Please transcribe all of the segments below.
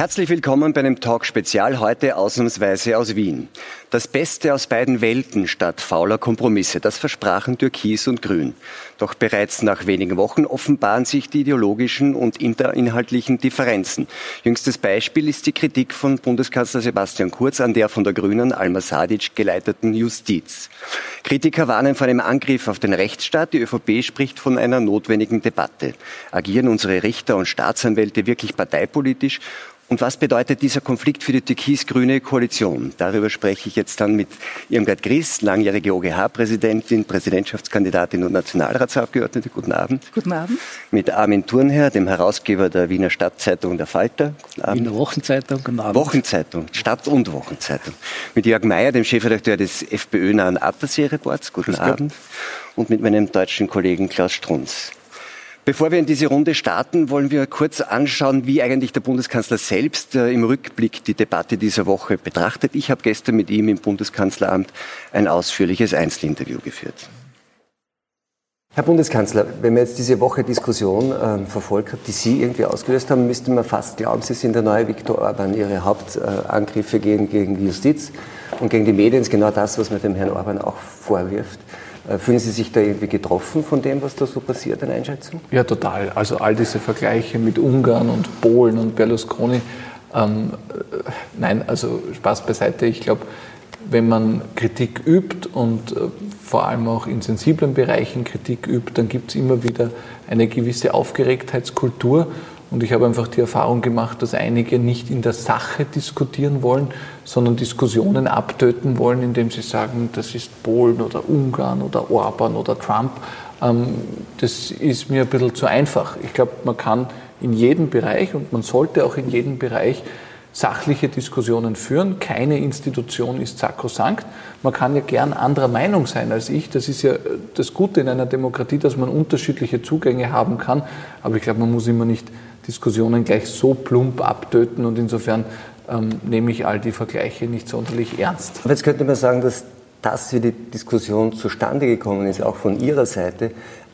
Herzlich willkommen bei einem Talk Spezial heute ausnahmsweise aus Wien. Das Beste aus beiden Welten statt fauler Kompromisse, das versprachen Türkis und Grün. Doch bereits nach wenigen Wochen offenbaren sich die ideologischen und interinhaltlichen Differenzen. Jüngstes Beispiel ist die Kritik von Bundeskanzler Sebastian Kurz an der von der Grünen Alma Sadic geleiteten Justiz. Kritiker warnen vor einem Angriff auf den Rechtsstaat. Die ÖVP spricht von einer notwendigen Debatte. Agieren unsere Richter und Staatsanwälte wirklich parteipolitisch und was bedeutet dieser Konflikt für die türkis-grüne Koalition? Darüber spreche ich jetzt dann mit Irmgard Gries, langjährige OGH-Präsidentin, Präsidentschaftskandidatin und Nationalratsabgeordnete. Guten Abend. Guten Abend. Mit Armin Thurnherr, dem Herausgeber der Wiener Stadtzeitung Der Falter. Guten Abend. Wiener Wochenzeitung. Guten Abend. Wochenzeitung, Stadt- und Wochenzeitung. Mit Jörg Mayer, dem Chefredakteur des FPÖ-nahen Attersee-Reports. Guten Grüß Abend. Gott. Und mit meinem deutschen Kollegen Klaus Strunz. Bevor wir in diese Runde starten, wollen wir kurz anschauen, wie eigentlich der Bundeskanzler selbst äh, im Rückblick die Debatte dieser Woche betrachtet. Ich habe gestern mit ihm im Bundeskanzleramt ein ausführliches Einzelinterview geführt. Herr Bundeskanzler, wenn man jetzt diese Woche Diskussion äh, verfolgt hat, die Sie irgendwie ausgelöst haben, müsste man fast glauben, Sie sind der neue Viktor Orban. Ihre Hauptangriffe gehen gegen die Justiz und gegen die Medien ist genau das, was man dem Herrn Orban auch vorwirft. Äh, fühlen Sie sich da irgendwie getroffen von dem, was da so passiert in Einschätzung? Ja, total. Also all diese Vergleiche mit Ungarn und Polen und Berlusconi. Ähm, äh, nein, also Spaß beiseite. Ich glaube, wenn man Kritik übt und äh, vor allem auch in sensiblen Bereichen Kritik übt, dann gibt es immer wieder eine gewisse Aufgeregtheitskultur. Und ich habe einfach die Erfahrung gemacht, dass einige nicht in der Sache diskutieren wollen, sondern Diskussionen abtöten wollen, indem sie sagen, das ist Polen oder Ungarn oder Orban oder Trump. Ähm, das ist mir ein bisschen zu einfach. Ich glaube, man kann in jedem Bereich und man sollte auch in jedem Bereich sachliche Diskussionen führen. Keine Institution ist sakrosankt. Man kann ja gern anderer Meinung sein als ich. Das ist ja das Gute in einer Demokratie, dass man unterschiedliche Zugänge haben kann. Aber ich glaube, man muss immer nicht Diskussionen gleich so plump abtöten und insofern ähm, nehme ich all die Vergleiche nicht sonderlich ernst. Aber jetzt könnte man sagen, dass das, wie die Diskussion zustande gekommen ist, auch von Ihrer Seite,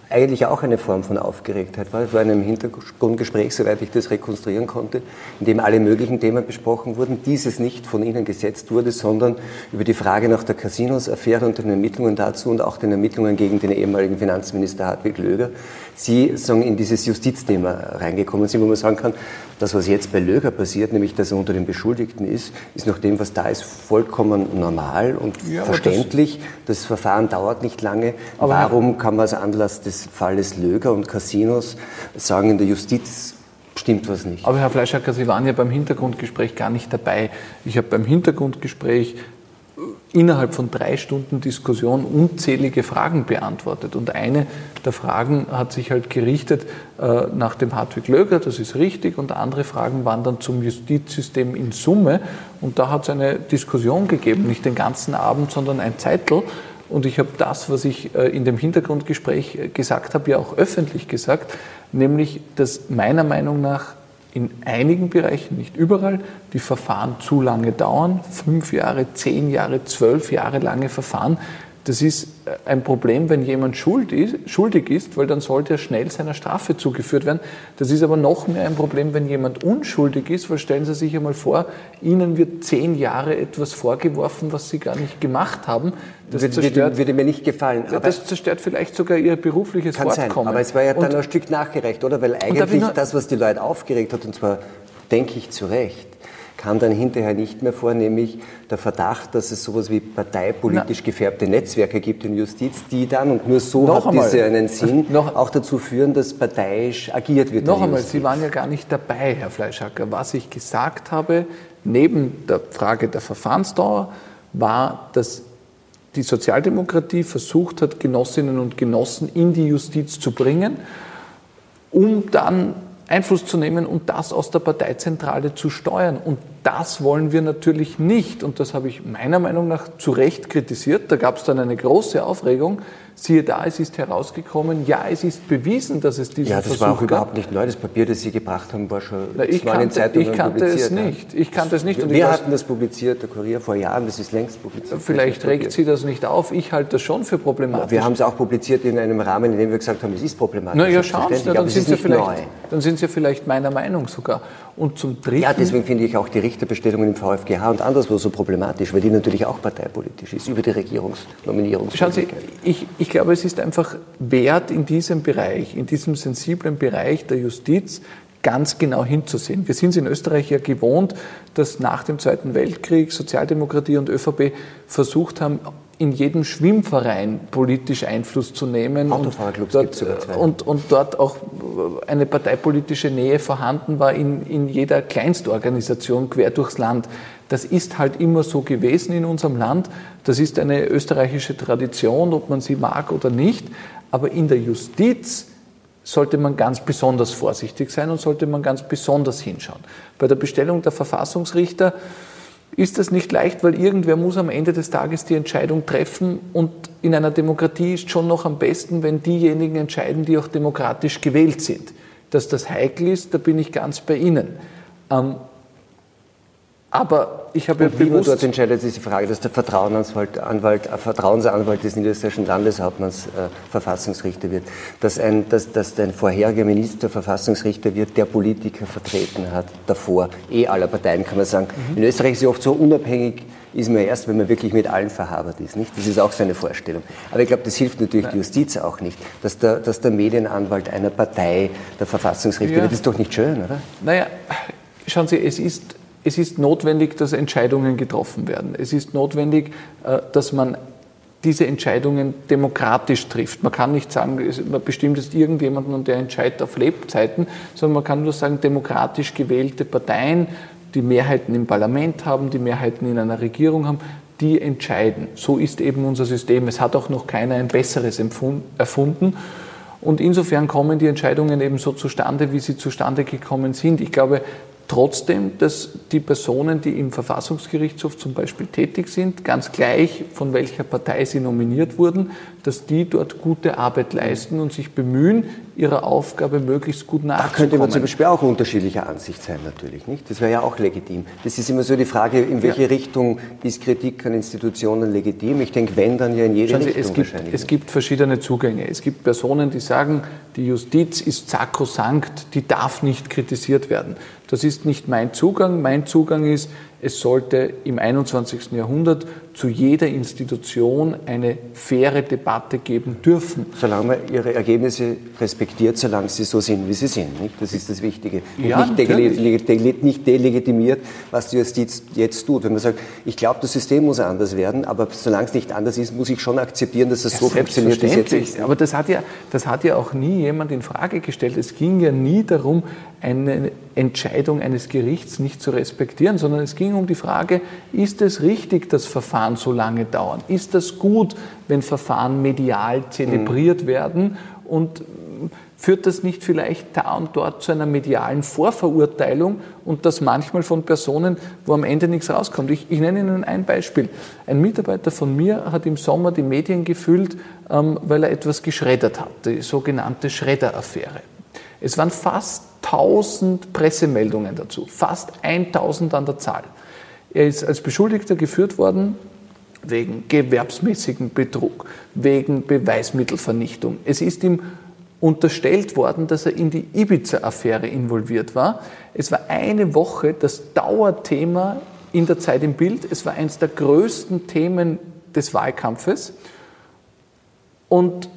eigentlich auch eine Form von Aufgeregtheit war. Es war in einem Hintergrundgespräch, soweit ich das rekonstruieren konnte, in dem alle möglichen Themen besprochen wurden. Dieses nicht von Ihnen gesetzt wurde, sondern über die Frage nach der Casinos-Affäre und den Ermittlungen dazu und auch den Ermittlungen gegen den ehemaligen Finanzminister Hartwig Löger. Sie sagen, in dieses Justizthema reingekommen sind, wo man sagen kann, das, was jetzt bei Löger passiert, nämlich dass er unter den Beschuldigten ist, ist nach dem, was da ist, vollkommen normal und ja, verständlich. Das, das, Verfahren dauert nicht lange. Warum kann man als Anlass des Falles Löger und Casinos sagen, in der Justiz stimmt was nicht. Aber Herr Fleischacker, Sie waren ja beim Hintergrundgespräch gar nicht dabei. Ich habe beim Hintergrundgespräch innerhalb von drei Stunden Diskussion unzählige Fragen beantwortet. Und eine der Fragen hat sich halt gerichtet äh, nach dem Hartwig Löger, das ist richtig, und andere Fragen waren dann zum Justizsystem in Summe. Und da hat es eine Diskussion gegeben, nicht den ganzen Abend, sondern ein Zeitl. Und ich habe das, was ich äh, in dem Hintergrundgespräch äh, gesagt habe, ja auch öffentlich gesagt, nämlich, dass meiner Meinung nach in einigen Bereichen, nicht überall, die Verfahren zu lange dauern. Fünf Jahre, zehn Jahre, zwölf Jahre lange Verfahren. Das ist äh, ein Problem, wenn jemand schuldig ist, weil dann sollte er schnell seiner Strafe zugeführt werden. Das ist aber noch mehr ein Problem, wenn jemand unschuldig ist, weil stellen Sie sich einmal vor, Ihnen wird zehn Jahre etwas vorgeworfen, was Sie gar nicht gemacht haben. Das würde, zerstört, würde mir nicht gefallen. das zerstört vielleicht sogar Ihr berufliches kann Fortkommen. Sein, aber es war ja dann und, ein Stück nachgerecht, oder? Weil eigentlich das, was die Leute aufgeregt hat, und zwar denke ich zu Recht, kam dann hinterher nicht mehr vor, nämlich der Verdacht, dass es sowas wie parteipolitisch gefärbte Netzwerke gibt in Justiz, die dann, und nur so noch hat einmal, diese einen Sinn, noch, auch dazu führen, dass parteiisch agiert wird. Noch einmal, Sie waren ja gar nicht dabei, Herr Fleischacker. Was ich gesagt habe, neben der Frage der Verfahrensdauer, war, dass die Sozialdemokratie versucht hat, Genossinnen und Genossen in die Justiz zu bringen, um dann Einfluss zu nehmen und das aus der Parteizentrale zu steuern. Und das wollen wir natürlich nicht. Und das habe ich meiner Meinung nach zu Recht kritisiert. Da gab es dann eine große Aufregung. Siehe da, es ist herausgekommen, ja, es ist bewiesen, dass es diesen Ja, das Versuch war auch gab. überhaupt nicht neu. Das Papier, das Sie gebracht haben, war schon Na, ich zwar in kannte, Zeitungen ich kannte es nicht. Ich kannte es nicht. Und Wir hatten das publiziert, der Kurier, vor Jahren, das ist längst publiziert. Vielleicht regt Sie das nicht auf. Ich halte das schon für problematisch. Wir haben es auch publiziert in einem Rahmen, in dem wir gesagt haben, es ist problematisch. Na ja, schauen Sie, dann aber sind, Sie vielleicht, neu. dann sind Sie vielleicht meiner Meinung sogar. Und zum Dritten, Ja, deswegen finde ich auch die Richterbestellungen im VfGH und anderswo so problematisch, weil die natürlich auch parteipolitisch ist, über die Regierungsnominierung. Schauen Sie, ich, ich glaube, es ist einfach wert, in diesem Bereich, in diesem sensiblen Bereich der Justiz ganz genau hinzusehen. Wir sind es in Österreich ja gewohnt, dass nach dem Zweiten Weltkrieg Sozialdemokratie und ÖVP versucht haben, in jedem Schwimmverein politisch Einfluss zu nehmen und dort, und, und dort auch eine parteipolitische Nähe vorhanden war in, in jeder Kleinstorganisation quer durchs Land. Das ist halt immer so gewesen in unserem Land. Das ist eine österreichische Tradition, ob man sie mag oder nicht. Aber in der Justiz sollte man ganz besonders vorsichtig sein und sollte man ganz besonders hinschauen. Bei der Bestellung der Verfassungsrichter ist das nicht leicht, weil irgendwer muss am Ende des Tages die Entscheidung treffen und in einer Demokratie ist schon noch am besten, wenn diejenigen entscheiden, die auch demokratisch gewählt sind. Dass das heikel ist, da bin ich ganz bei Ihnen. Ähm, aber ich habe ja Und wie man bewusst... dort entscheidet, ist die Frage, dass der Vertrauensanwalt, Anwalt, äh, Vertrauensanwalt des niederösterreichischen Landeshauptmanns äh, Verfassungsrichter wird, dass ein, dass, dass ein vorheriger Minister Verfassungsrichter wird, der Politiker vertreten hat, davor, eh aller Parteien, kann man sagen. Mhm. In Österreich ist es ja oft so unabhängig, ist man erst, wenn man wirklich mit allen verhabert ist. Nicht? Das ist auch so eine Vorstellung. Aber ich glaube, das hilft natürlich der Justiz auch nicht, dass der, dass der Medienanwalt einer Partei der Verfassungsrichter Ja. wird. Das ist doch nicht schön, oder? Naja, schauen Sie, es ist, es ist notwendig, dass Entscheidungen getroffen werden. Es ist notwendig, äh, dass man diese Entscheidungen demokratisch trifft. Man kann nicht sagen, man bestimmt jetzt irgendjemanden und der entscheidet auf Lebzeiten, sondern man kann nur sagen, demokratisch gewählte Parteien, die Mehrheiten im Parlament haben, die Mehrheiten in einer Regierung haben, die entscheiden. So ist eben unser System. Es hat auch noch keiner ein besseres erfunden. Und insofern kommen die Entscheidungen eben so zustande, wie sie zustande gekommen sind. Ich glaube trotzdem, dass die Personen, die im Verfassungsgerichtshof zum Beispiel tätig sind, ganz gleich von welcher Partei sie nominiert wurden, dass die dort gute Arbeit leisten und sich bemühen, ihrer Aufgabe möglichst gut Da könnte man zum nachzukommen. Beispiel auch unterschiedlicher Ansicht sein, natürlich. Nicht? Das wäre ja auch legitim. Das ist immer so die Frage, in welche Richtung ist Kritik an Institutionen legitim? Ich denke, wenn, dann ja in jede Schauen Sie, Richtung es gibt, wahrscheinlich. es gibt verschiedene Zugänge. Es gibt Personen, die sagen, die Justiz ist sakrosankt, die darf nicht kritisiert werden. Das ist nicht mein Zugang. Mein Zugang ist, es sollte im 21. Jahrhundert zu jeder Institution eine faire Debatte geben dürfen. Solange man ihre Ergebnisse respektiert, solange sie so sind, wie sie sind. Nicht? Das ist das Wichtige. Und Ja, nicht, dele- natürlich. dele- nicht delegitimiert, was die Justiz jetzt tut. Wenn man sagt, ich glaube, das System muss anders werden, aber solange es nicht anders ist, muss ich schon akzeptieren, dass es so funktioniert, wie es jetzt ist. Aber das hat, ja, das hat ja auch nie jemand in Frage gestellt. Es ging ja nie darum, eine Entscheidung eines Gerichts nicht zu respektieren, sondern es ging um die Frage, ist es richtig, dass Verfahren so lange dauern? Ist das gut, wenn Verfahren medial zelebriert werden? Und führt das nicht vielleicht da und dort zu einer medialen Vorverurteilung und das manchmal von Personen, wo am Ende nichts rauskommt. Ich, ich nenne Ihnen ein Beispiel. Ein Mitarbeiter von mir hat im Sommer die Medien gefüllt, ähm, weil er etwas geschreddert hat, die sogenannte Schredderaffäre. Es waren fast 1000 Pressemeldungen dazu, fast 1000 an der Zahl. Er ist als Beschuldigter geführt worden wegen gewerbsmäßigen Betrug, wegen Beweismittelvernichtung. Es ist ihm unterstellt worden, dass er in die Ibiza-Affäre involviert war. Es war eine Woche das Dauerthema in der Zeit im Bild. Es war eines der größten Themen des Wahlkampfes. Und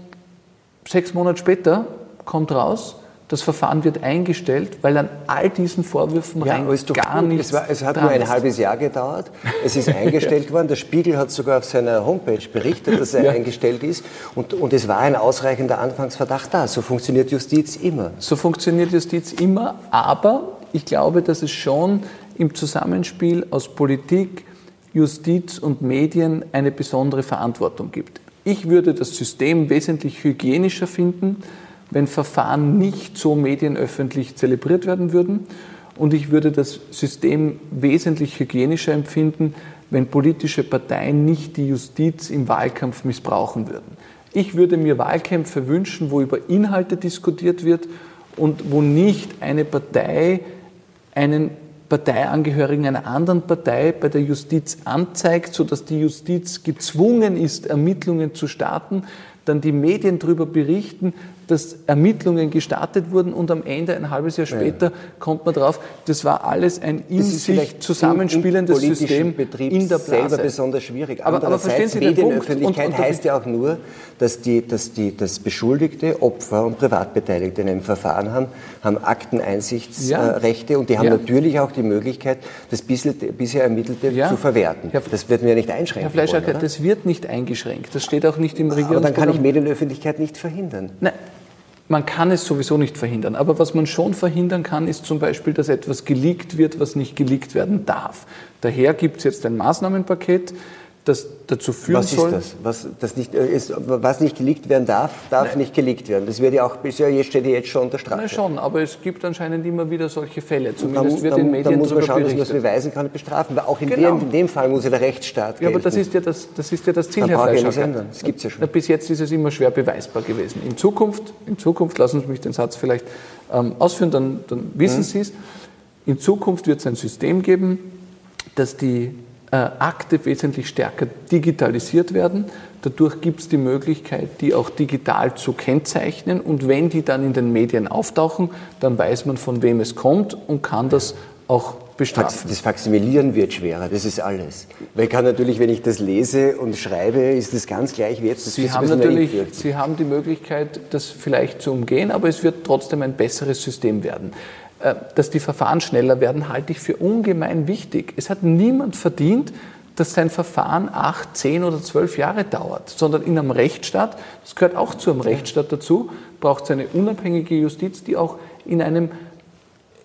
sechs Monate später kommt raus, das Verfahren wird eingestellt, weil an all diesen Vorwürfen Ja, rein gar gut. nichts Es, war, es hat nur ein ist. halbes Jahr gedauert. Es ist eingestellt worden. Der Spiegel hat sogar auf seiner Homepage berichtet, dass er Ja. eingestellt ist. Und, und es war ein ausreichender Anfangsverdacht da. So funktioniert Justiz immer. So funktioniert Justiz immer, aber ich glaube, dass es schon im Zusammenspiel aus Politik, Justiz und Medien eine besondere Verantwortung gibt. Ich würde das System wesentlich hygienischer finden, wenn Verfahren nicht so medienöffentlich zelebriert werden würden. Und ich würde das System wesentlich hygienischer empfinden, wenn politische Parteien nicht die Justiz im Wahlkampf missbrauchen würden. Ich würde mir Wahlkämpfe wünschen, wo über Inhalte diskutiert wird und wo nicht eine Partei einen Parteiangehörigen einer anderen Partei bei der Justiz anzeigt, sodass die Justiz gezwungen ist, Ermittlungen zu starten, dann die Medien darüber berichten, dass Ermittlungen gestartet wurden und am Ende, ein halbes Jahr später, ja. kommt man drauf, das war alles ein in sich zusammenspielendes System Betrieb in der Blase. selber besonders schwierig. Aber, aber verstehen Sie Medienöffentlichkeit und, und heißt ja auch nur, dass, die, dass, die, dass Beschuldigte, Opfer und Privatbeteiligte in einem Verfahren haben, haben Akteneinsichtsrechte ja. und die haben ja. natürlich auch die Möglichkeit, das bisher Ermittelte ja. zu verwerten. das wird mir nicht einschränken. Herr Fleischacker, das wird nicht eingeschränkt. Das steht auch nicht im Regierungsprogramm. Aber dann kann ich Medienöffentlichkeit nicht verhindern. Nein, man kann es sowieso nicht verhindern. Aber was man schon verhindern kann, ist zum Beispiel, dass etwas geleakt wird, was nicht geleakt werden darf. Daher gibt es jetzt ein Maßnahmenpaket, das dazu führen was soll. Was ist das? Was, das nicht, äh, ist, was nicht geleakt werden darf, darf Nein. nicht geleakt werden. Das wird ja auch bisher jetzt steht ja jetzt schon unter Strafe. Nein, schon, aber es gibt anscheinend immer wieder solche Fälle. Zumindest dann, wird dann, in Medien Dann muss man schauen, berichtet. dass man es beweisen kann und bestrafen. Weil auch in, genau. dem, in dem Fall muss ja der Rechtsstaat gelten. Ja, aber das ist ja das, das, ist ja das Ziel, Herr Fleischacker. Das gibt's ja schon. Bis jetzt ist es immer schwer beweisbar gewesen. In Zukunft, in Zukunft lassen Sie mich den Satz vielleicht ähm, ausführen, dann, dann wissen hm. Sie es. In Zukunft wird es ein System geben, das die äh, Akte wesentlich stärker digitalisiert werden. Dadurch gibt es die Möglichkeit, die auch digital zu kennzeichnen. Und wenn die dann in den Medien auftauchen, dann weiß man, von wem es kommt und kann das auch bestrafen. Das Faximilieren wird schwerer, das ist alles. Weil ich kann natürlich, wenn ich das lese und schreibe, ist das ganz gleich wie jetzt. Das Sie haben natürlich, Sie haben die Möglichkeit, das vielleicht zu umgehen, aber es wird trotzdem ein besseres System werden. Äh, dass die Verfahren schneller werden, halte ich für ungemein wichtig. Es hat niemand verdient, dass sein Verfahren acht, zehn oder zwölf Jahre dauert, sondern in einem Rechtsstaat, das gehört auch zu einem Rechtsstaat dazu, braucht es eine unabhängige Justiz, die auch in einem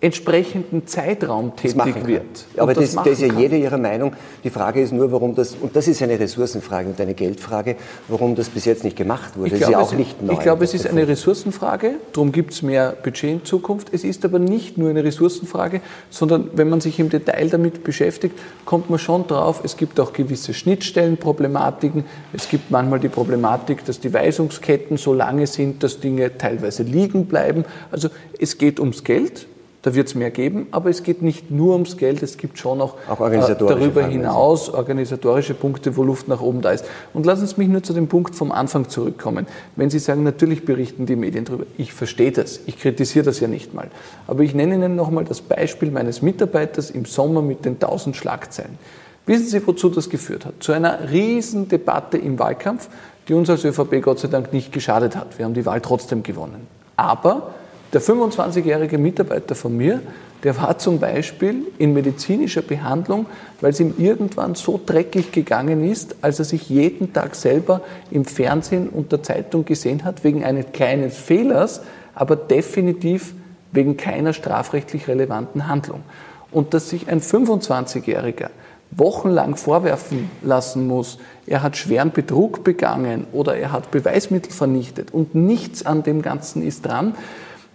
entsprechenden Zeitraum tätig wird. Aber das, das, das ist ja kann. jeder Ihrer Meinung. Die Frage ist nur, warum das, und das ist eine Ressourcenfrage und eine Geldfrage, warum das bis jetzt nicht gemacht wurde. Ich das glaube, ist ja auch nicht neu. Ich glaube, es ist eine Ressourcenfrage, darum gibt es mehr Budget in Zukunft. Es ist aber nicht nur eine Ressourcenfrage, sondern wenn man sich im Detail damit beschäftigt, kommt man schon drauf, es gibt auch gewisse Schnittstellenproblematiken. Es gibt manchmal die Problematik, dass die Weisungsketten so lange sind, dass Dinge teilweise liegen bleiben. Also es geht ums Geld, da wird es mehr geben, aber es geht nicht nur ums Geld, es gibt schon auch, auch äh, darüber hinaus organisatorische Punkte, wo Luft nach oben da ist. Und lassen Sie mich nur zu dem Punkt vom Anfang zurückkommen. Wenn Sie sagen, natürlich berichten die Medien darüber, ich verstehe das, ich kritisiere das ja nicht mal. Aber ich nenne Ihnen nochmal das Beispiel meines Mitarbeiters im Sommer mit den 1000 Schlagzeilen. Wissen Sie, wozu das geführt hat? Zu einer riesen Debatte im Wahlkampf, die uns als ÖVP Gott sei Dank nicht geschadet hat. Wir haben die Wahl trotzdem gewonnen. Aber der 25-jährige Mitarbeiter von mir, der war zum Beispiel in medizinischer Behandlung, weil es ihm irgendwann so dreckig gegangen ist, als er sich jeden Tag selber im Fernsehen und der Zeitung gesehen hat, wegen eines kleinen Fehlers, aber definitiv wegen keiner strafrechtlich relevanten Handlung. Und dass sich ein 25-Jähriger wochenlang vorwerfen lassen muss, er hat schweren Betrug begangen oder er hat Beweismittel vernichtet und nichts an dem Ganzen ist dran,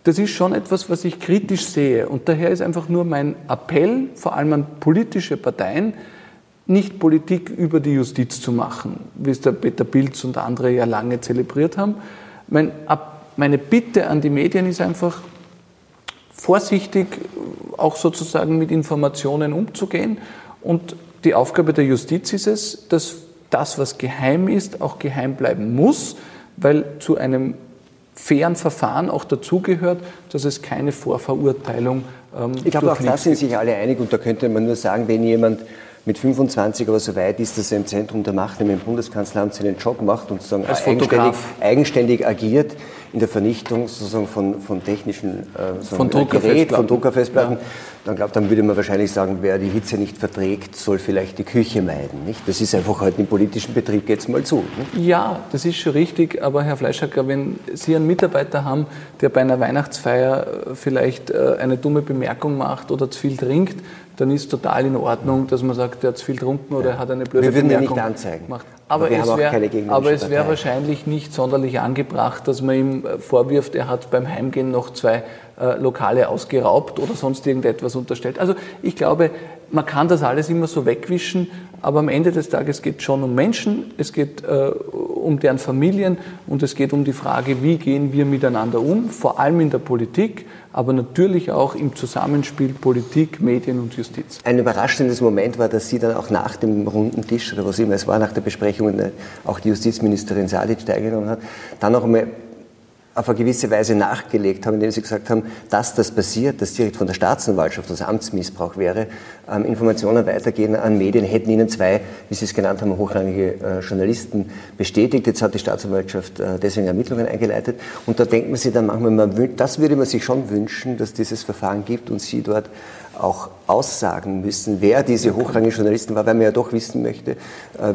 das ist schon etwas, was ich kritisch sehe. Und daher ist einfach nur mein Appell, vor allem an politische Parteien, nicht Politik über die Justiz zu machen, wie es der Peter Pilz und andere ja lange zelebriert haben. Mein, meine Bitte an die Medien ist einfach, vorsichtig auch sozusagen mit Informationen umzugehen. Und die Aufgabe der Justiz ist es, dass das, was geheim ist, auch geheim bleiben muss, weil zu einem fairen Verfahren auch dazugehört, dass es keine Vorverurteilung ähm, Ich glaube, auch da sind sich alle einig und da könnte man nur sagen, wenn jemand mit 25 aber so weit ist, dass er im Zentrum der Macht, im Kanzleramt, seinen Job macht und sozusagen eigenständig, eigenständig, agiert in der Vernichtung sozusagen von, von technischen äh, von Druckerfestplatten, von Druckerfestplatten. Ja. Dann, glaub, dann würde man wahrscheinlich sagen, wer die Hitze nicht verträgt, soll vielleicht die Küche meiden. Nicht? Das ist einfach heute im politischen Betrieb jetzt mal zu. Nicht? Ja, das ist schon richtig, aber Herr Fleischacker, wenn Sie einen Mitarbeiter haben, der bei einer Weihnachtsfeier äh, vielleicht äh, eine dumme Bemerkung macht oder zu viel trinkt, dann ist total in Ordnung, dass man sagt, der hat zu viel getrunken oder er hat eine blöde Wir würden Bemerkung ihn nicht anzeigen. gemacht. Aber, Aber wir es haben auch wär- keine gegnerische aber es wäre wahrscheinlich nicht sonderlich angebracht, dass man ihm äh, vorwirft, er hat beim Heimgehen noch zwei Lokale ausgeraubt oder sonst irgendetwas unterstellt. Also ich glaube, man kann das alles immer so wegwischen, aber am Ende des Tages geht es schon um Menschen, es geht äh, um deren Familien und es geht um die Frage, wie gehen wir miteinander um, vor allem in der Politik, aber natürlich auch im Zusammenspiel Politik, Medien und Justiz. Ein überraschendes Moment war, dass Sie dann auch nach dem runden Tisch oder was immer es war, nach der Besprechung, äh, auch die Justizministerin Salic teilgenommen hat, dann noch einmal auf eine gewisse Weise nachgelegt haben, indem sie gesagt haben, dass das passiert, dass direkt von der Staatsanwaltschaft das Amtsmissbrauch wäre, ähm, Informationen weitergehen an Medien, hätten ihnen zwei, wie Sie es genannt haben, hochrangige äh, Journalisten bestätigt. Jetzt hat die Staatsanwaltschaft äh, deswegen Ermittlungen eingeleitet. Und da denkt man sich dann manchmal, man das würde man sich schon wünschen, dass dieses Verfahren gibt und Sie dort auch aussagen müssen, wer diese hochrangigen Journalisten war, weil man ja doch wissen möchte, äh,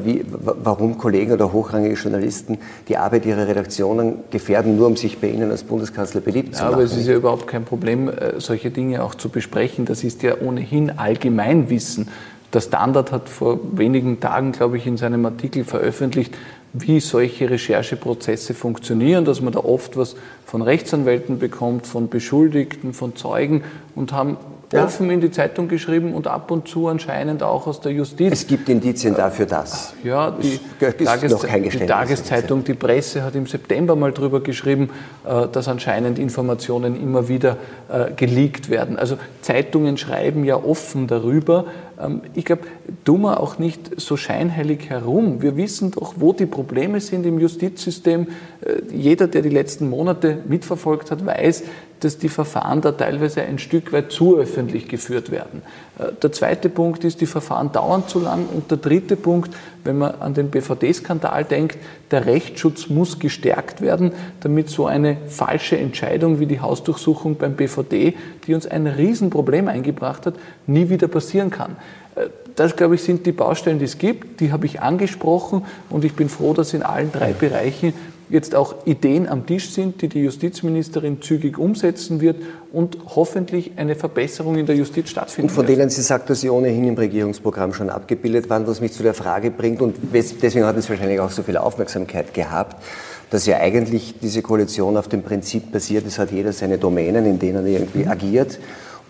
wie, wa- warum Kollegen oder hochrangige Journalisten die Arbeit ihrer Redaktionen gefährden, nur um sich bei Ihnen als Bundeskanzler beliebt zu Ja, machen. aber es ist ja überhaupt kein Problem, äh, solche Dinge auch zu besprechen. Das ist ja ohnehin Allgemeinwissen. Der Standard hat vor wenigen Tagen, glaube ich, in seinem Artikel veröffentlicht, wie solche Rechercheprozesse funktionieren, dass man da oft was von Rechtsanwälten bekommt, von Beschuldigten, von Zeugen und haben Ja. offen in die Zeitung geschrieben und ab und zu anscheinend auch aus der Justiz. es gibt Indizien dafür, dass. Ja, die, Es ist Tages noch kein die. Tageszeitung, die Presse hat im September mal drüber geschrieben, äh, dass anscheinend Informationen immer wieder äh, geleakt werden. Also Zeitungen schreiben ja offen darüber. Ähm, Ich glaube, tun wir auch nicht so scheinheilig herum. Wir wissen doch, wo die Probleme sind im Justizsystem. Äh, Jeder, der die letzten Monate mitverfolgt hat, weiß, dass die Verfahren da teilweise ein Stück weit zu öffentlich geführt werden. Äh, Der zweite Punkt ist, die Verfahren dauern zu lang. Und der dritte Punkt, wenn man an den BVD-Skandal denkt, der Rechtsschutz muss gestärkt werden, damit so eine falsche Entscheidung wie die Hausdurchsuchung beim BVD, die uns ein Riesenproblem eingebracht hat, nie wieder passieren kann. Äh, Das, glaube ich, sind die Baustellen, die es gibt. Die habe ich angesprochen und ich bin froh, dass in allen drei Bereichen jetzt auch Ideen am Tisch sind, die die Justizministerin zügig umsetzen wird und hoffentlich eine Verbesserung in der Justiz stattfinden Und von wird. denen sie sagt, dass sie ohnehin im Regierungsprogramm schon abgebildet waren, was mich zu der Frage bringt, und deswegen hat es wahrscheinlich auch so viel Aufmerksamkeit gehabt, dass ja eigentlich diese Koalition auf dem Prinzip basiert, es hat jeder seine Domänen, in denen er irgendwie agiert.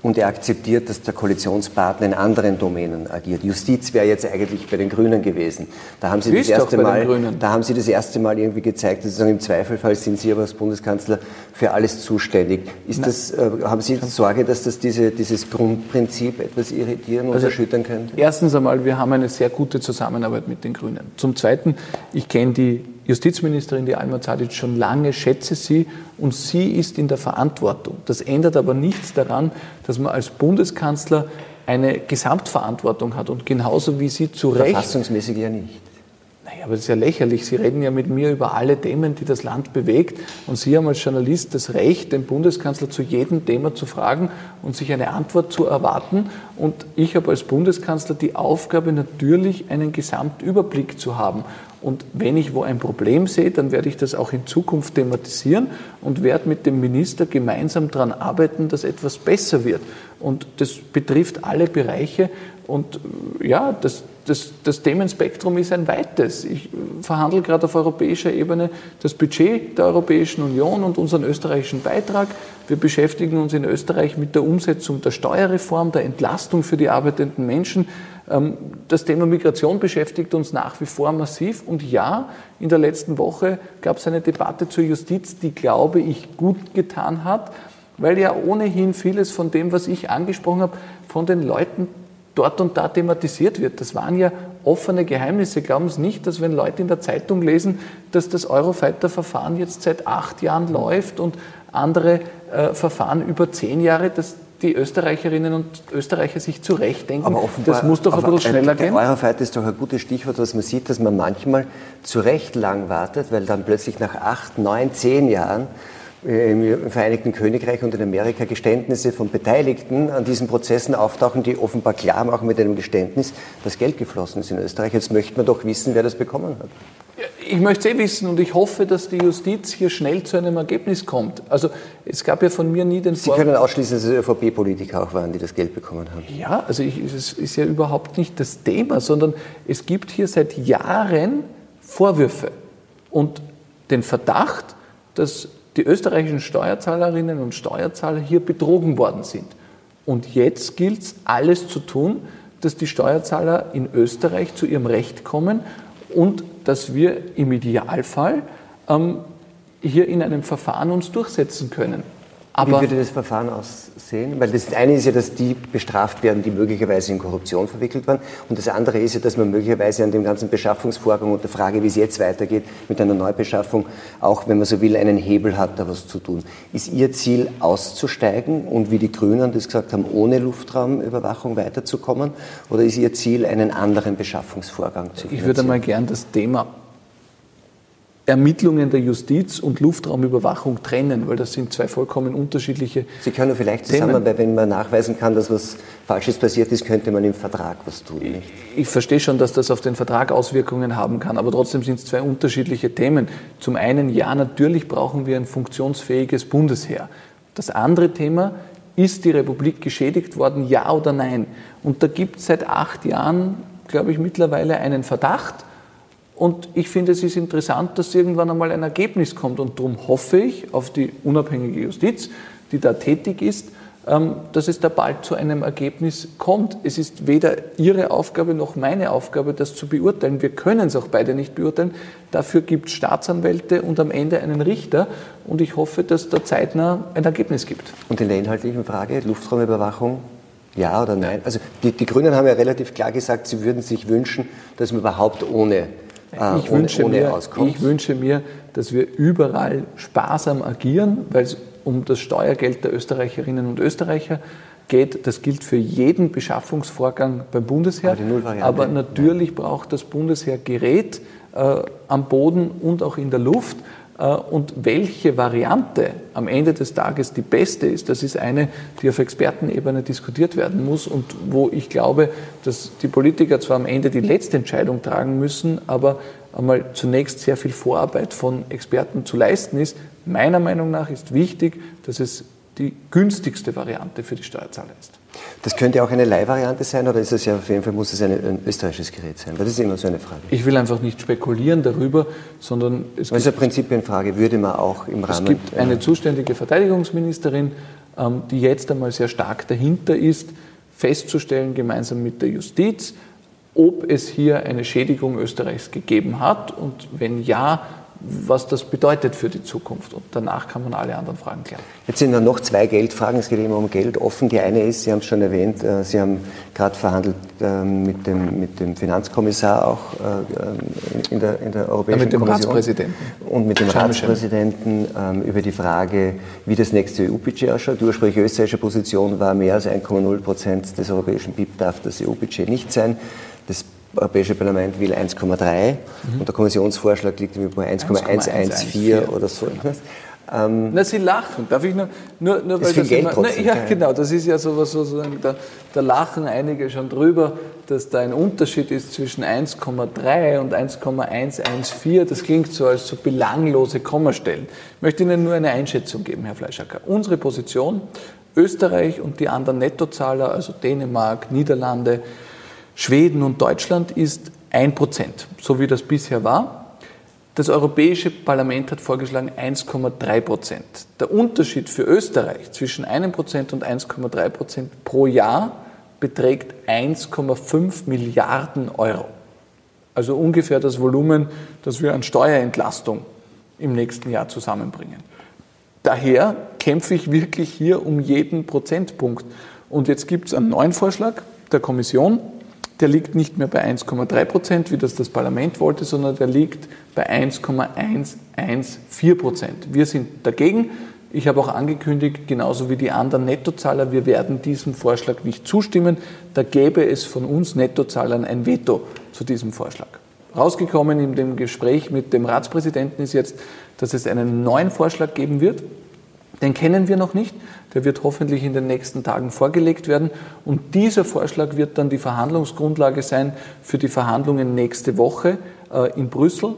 Und er akzeptiert, dass der Koalitionspartner in anderen Domänen agiert. Justiz wäre jetzt eigentlich bei den Grünen gewesen. Da haben Sie das erste Mal, da haben Sie das erste Mal irgendwie gezeigt, dass Sie sagen, im Zweifelfall sind Sie aber als Bundeskanzler für alles zuständig. Ist das, äh, haben Sie Sorge, dass das diese, dieses Grundprinzip etwas irritieren und Also- erschüttern könnte? Erstens einmal, wir haben eine sehr gute Zusammenarbeit mit den Grünen. Zum Zweiten, ich kenne die Justizministerin, die Alma Zadic, schon lange, schätze sie und sie ist in der Verantwortung. Das ändert aber nichts daran, dass man als Bundeskanzler eine Gesamtverantwortung hat und genauso wie sie zu Recht Verfassungsmäßig ja nicht. naja, aber das ist ja lächerlich. Sie reden ja mit mir über alle Themen, die das Land bewegt. Und Sie haben als Journalist das Recht, den Bundeskanzler zu jedem Thema zu fragen und sich eine Antwort zu erwarten. Und ich habe als Bundeskanzler die Aufgabe, natürlich einen Gesamtüberblick zu haben. Und wenn ich wo ein Problem sehe, dann werde ich das auch in Zukunft thematisieren und werde mit dem Minister gemeinsam daran arbeiten, dass etwas besser wird. Und das betrifft alle Bereiche. Und äh, ja, das, das, das Themenspektrum ist ein weites. Ich äh, verhandle gerade auf europäischer Ebene das Budget der Europäischen Union und unseren österreichischen Beitrag. Wir beschäftigen uns in Österreich mit der Umsetzung der Steuerreform, der Entlastung für die arbeitenden Menschen. Ähm, Das Thema Migration beschäftigt uns nach wie vor massiv. Und ja, in der letzten Woche gab es eine Debatte zur Justiz, die, glaube ich, gut getan hat, weil ja ohnehin vieles von dem, was ich angesprochen habe, von den Leuten dort und da thematisiert wird. Das waren ja offene Geheimnisse. Glauben Sie nicht, dass wenn Leute in der Zeitung lesen, dass das Eurofighter-Verfahren jetzt seit acht Jahren läuft und andere äh, Verfahren über zehn Jahre, dass die Österreicherinnen und Österreicher sich zurechtdenken, Aber offenbar, das muss doch ein bisschen schneller der gehen. Eurofighter ist doch ein gutes Stichwort, was man sieht, dass man manchmal zu Recht lang wartet, weil dann plötzlich nach acht, neun, zehn Jahren im Vereinigten Königreich und in Amerika Geständnisse von Beteiligten an diesen Prozessen auftauchen, die offenbar klar machen mit einem Geständnis, dass Geld geflossen ist in Österreich. Jetzt möchte man doch wissen, wer das bekommen hat. Ich möchte es eh wissen und ich hoffe, dass die Justiz hier schnell zu einem Ergebnis kommt. Also es gab ja von mir nie den Sie können ausschließen, dass es ÖVP-Politiker auch waren, die das Geld bekommen haben. Ja, also es ist ja überhaupt nicht das Thema, sondern es gibt hier seit Jahren Vorwürfe und den Verdacht, dass die österreichischen Steuerzahlerinnen und Steuerzahler hier betrogen worden sind. Und jetzt gilt es, alles zu tun, dass die Steuerzahler in Österreich zu ihrem Recht kommen und dass wir im Idealfall ähm, hier in einem Verfahren uns durchsetzen können. Aber Wie würde das Verfahren aussehen? Weil das eine ist ja, dass die bestraft werden, die möglicherweise in Korruption verwickelt waren. Und das andere ist ja, dass man möglicherweise an dem ganzen Beschaffungsvorgang und der Frage, wie es jetzt weitergeht mit einer Neubeschaffung, auch wenn man so will, einen Hebel hat, da was zu tun. Ist Ihr Ziel auszusteigen und wie die Grünen das gesagt haben, ohne Luftraumüberwachung weiterzukommen? Oder ist Ihr Ziel, einen anderen Beschaffungsvorgang zu finanzieren? Ich würde mal gern das Thema Ermittlungen der Justiz und Luftraumüberwachung trennen, weil das sind zwei vollkommen unterschiedliche. Sie können vielleicht zusammen, weil wenn man nachweisen kann, dass was Falsches passiert ist, könnte man im Vertrag was tun. Nicht? Ich verstehe schon, dass das auf den Vertrag Auswirkungen haben kann, aber trotzdem sind es zwei unterschiedliche Themen. Zum einen, ja, natürlich brauchen wir ein funktionsfähiges Bundesheer. Das andere Thema, ist die Republik geschädigt worden, ja oder nein? Und da gibt es seit acht Jahren, glaube ich, mittlerweile einen Verdacht und ich finde, es ist interessant, dass irgendwann einmal ein Ergebnis kommt. Und darum hoffe ich auf die unabhängige Justiz, die da tätig ist, ähm, dass es da bald zu einem Ergebnis kommt. Es ist weder Ihre Aufgabe noch meine Aufgabe, das zu beurteilen. Wir können es auch beide nicht beurteilen. Dafür gibt es Staatsanwälte und am Ende einen Richter. Und ich hoffe, dass da zeitnah ein Ergebnis gibt. Und in der inhaltlichen Frage, Luftraumüberwachung, ja oder nein? Also die, die Grünen haben ja relativ klar gesagt, sie würden sich wünschen, dass man überhaupt ohne äh, ich, ohne, wünsche ohne mir, ich wünsche mir, dass wir überall sparsam agieren, weil es um das Steuergeld der Österreicherinnen und Österreicher geht. Das gilt für jeden Beschaffungsvorgang beim Bundesheer. Aber, Aber natürlich braucht das Bundesheer Gerät äh, am Boden und auch in der Luft. Äh, und welche Variante am Ende des Tages die beste ist, das ist eine, die auf Expertenebene diskutiert werden muss und wo ich glaube, dass die Politiker zwar am Ende die letzte Entscheidung tragen müssen, aber einmal zunächst sehr viel Vorarbeit von Experten zu leisten ist. Meiner Meinung nach ist wichtig, dass es die günstigste Variante für die Steuerzahler ist. Das könnte auch eine Leihvariante sein oder ist es ja auf jeden Fall muss es ein österreichisches Gerät sein? Das ist immer so eine Frage. Ich will einfach nicht spekulieren darüber, sondern es gibt, ist eine Prinzipienfrage, würde man auch im Rahmen. Es gibt eine zuständige Verteidigungsministerin, ähm, die jetzt einmal sehr stark dahinter ist, festzustellen, gemeinsam mit der Justiz, ob es hier eine Schädigung Österreichs gegeben hat und wenn ja, was das bedeutet für die Zukunft. Und danach kann man alle anderen Fragen klären. Jetzt sind noch zwei Geldfragen. Es geht immer um Geld offen. Die eine ist, Sie haben es schon erwähnt, äh, Sie haben gerade verhandelt ähm, mit dem, mit dem Finanzkommissar auch äh, in der, in der Europäischen ja, mit dem Kommission. Ratspräsidenten. Und mit dem Ratspräsidenten ähm, über die Frage, wie das nächste EU-Budget ausschaut. Die ursprüngliche österreichische Position war, mehr als 1,0 Prozent des europäischen BIP darf das EU-Budget nicht sein. Das Europäische Parlament will 1,3 mhm. und der Kommissionsvorschlag liegt bei 1,114 oder so. Ähm, na, Sie lachen. Darf ich nur, nur, nur weil das immer, na, ja, genau, das ist ja sowas, sozusagen, da, da lachen einige schon drüber, dass da ein Unterschied ist zwischen 1,3 und 1,114. Das klingt so als so belanglose Kommastellen. Ich möchte Ihnen nur eine Einschätzung geben, Herr Fleischacker. Unsere Position, Österreich und die anderen Nettozahler, also Dänemark, Niederlande, Schweden und Deutschland ist 1%, so wie das bisher war. Das Europäische Parlament hat vorgeschlagen 1,3% Der Unterschied für Österreich zwischen 1% und 1,3% pro Jahr beträgt 1,5 Milliarden Euro. Also ungefähr das Volumen, das wir an Steuerentlastung im nächsten Jahr zusammenbringen. Daher kämpfe ich wirklich hier um jeden Prozentpunkt. Und jetzt gibt es einen neuen Vorschlag der Kommission, der liegt nicht mehr bei 1,3 Prozent, wie das das Parlament wollte, sondern der liegt bei 1,114 Prozent. Wir sind dagegen. Ich habe auch angekündigt, genauso wie die anderen Nettozahler, wir werden diesem Vorschlag nicht zustimmen. Da gäbe es von uns Nettozahlern ein Veto zu diesem Vorschlag. Rausgekommen in dem Gespräch mit dem Ratspräsidenten ist jetzt, dass es einen neuen Vorschlag geben wird. Den kennen wir noch nicht. Der wird hoffentlich in den nächsten Tagen vorgelegt werden. Und dieser Vorschlag wird dann die Verhandlungsgrundlage sein für die Verhandlungen nächste Woche äh, in Brüssel.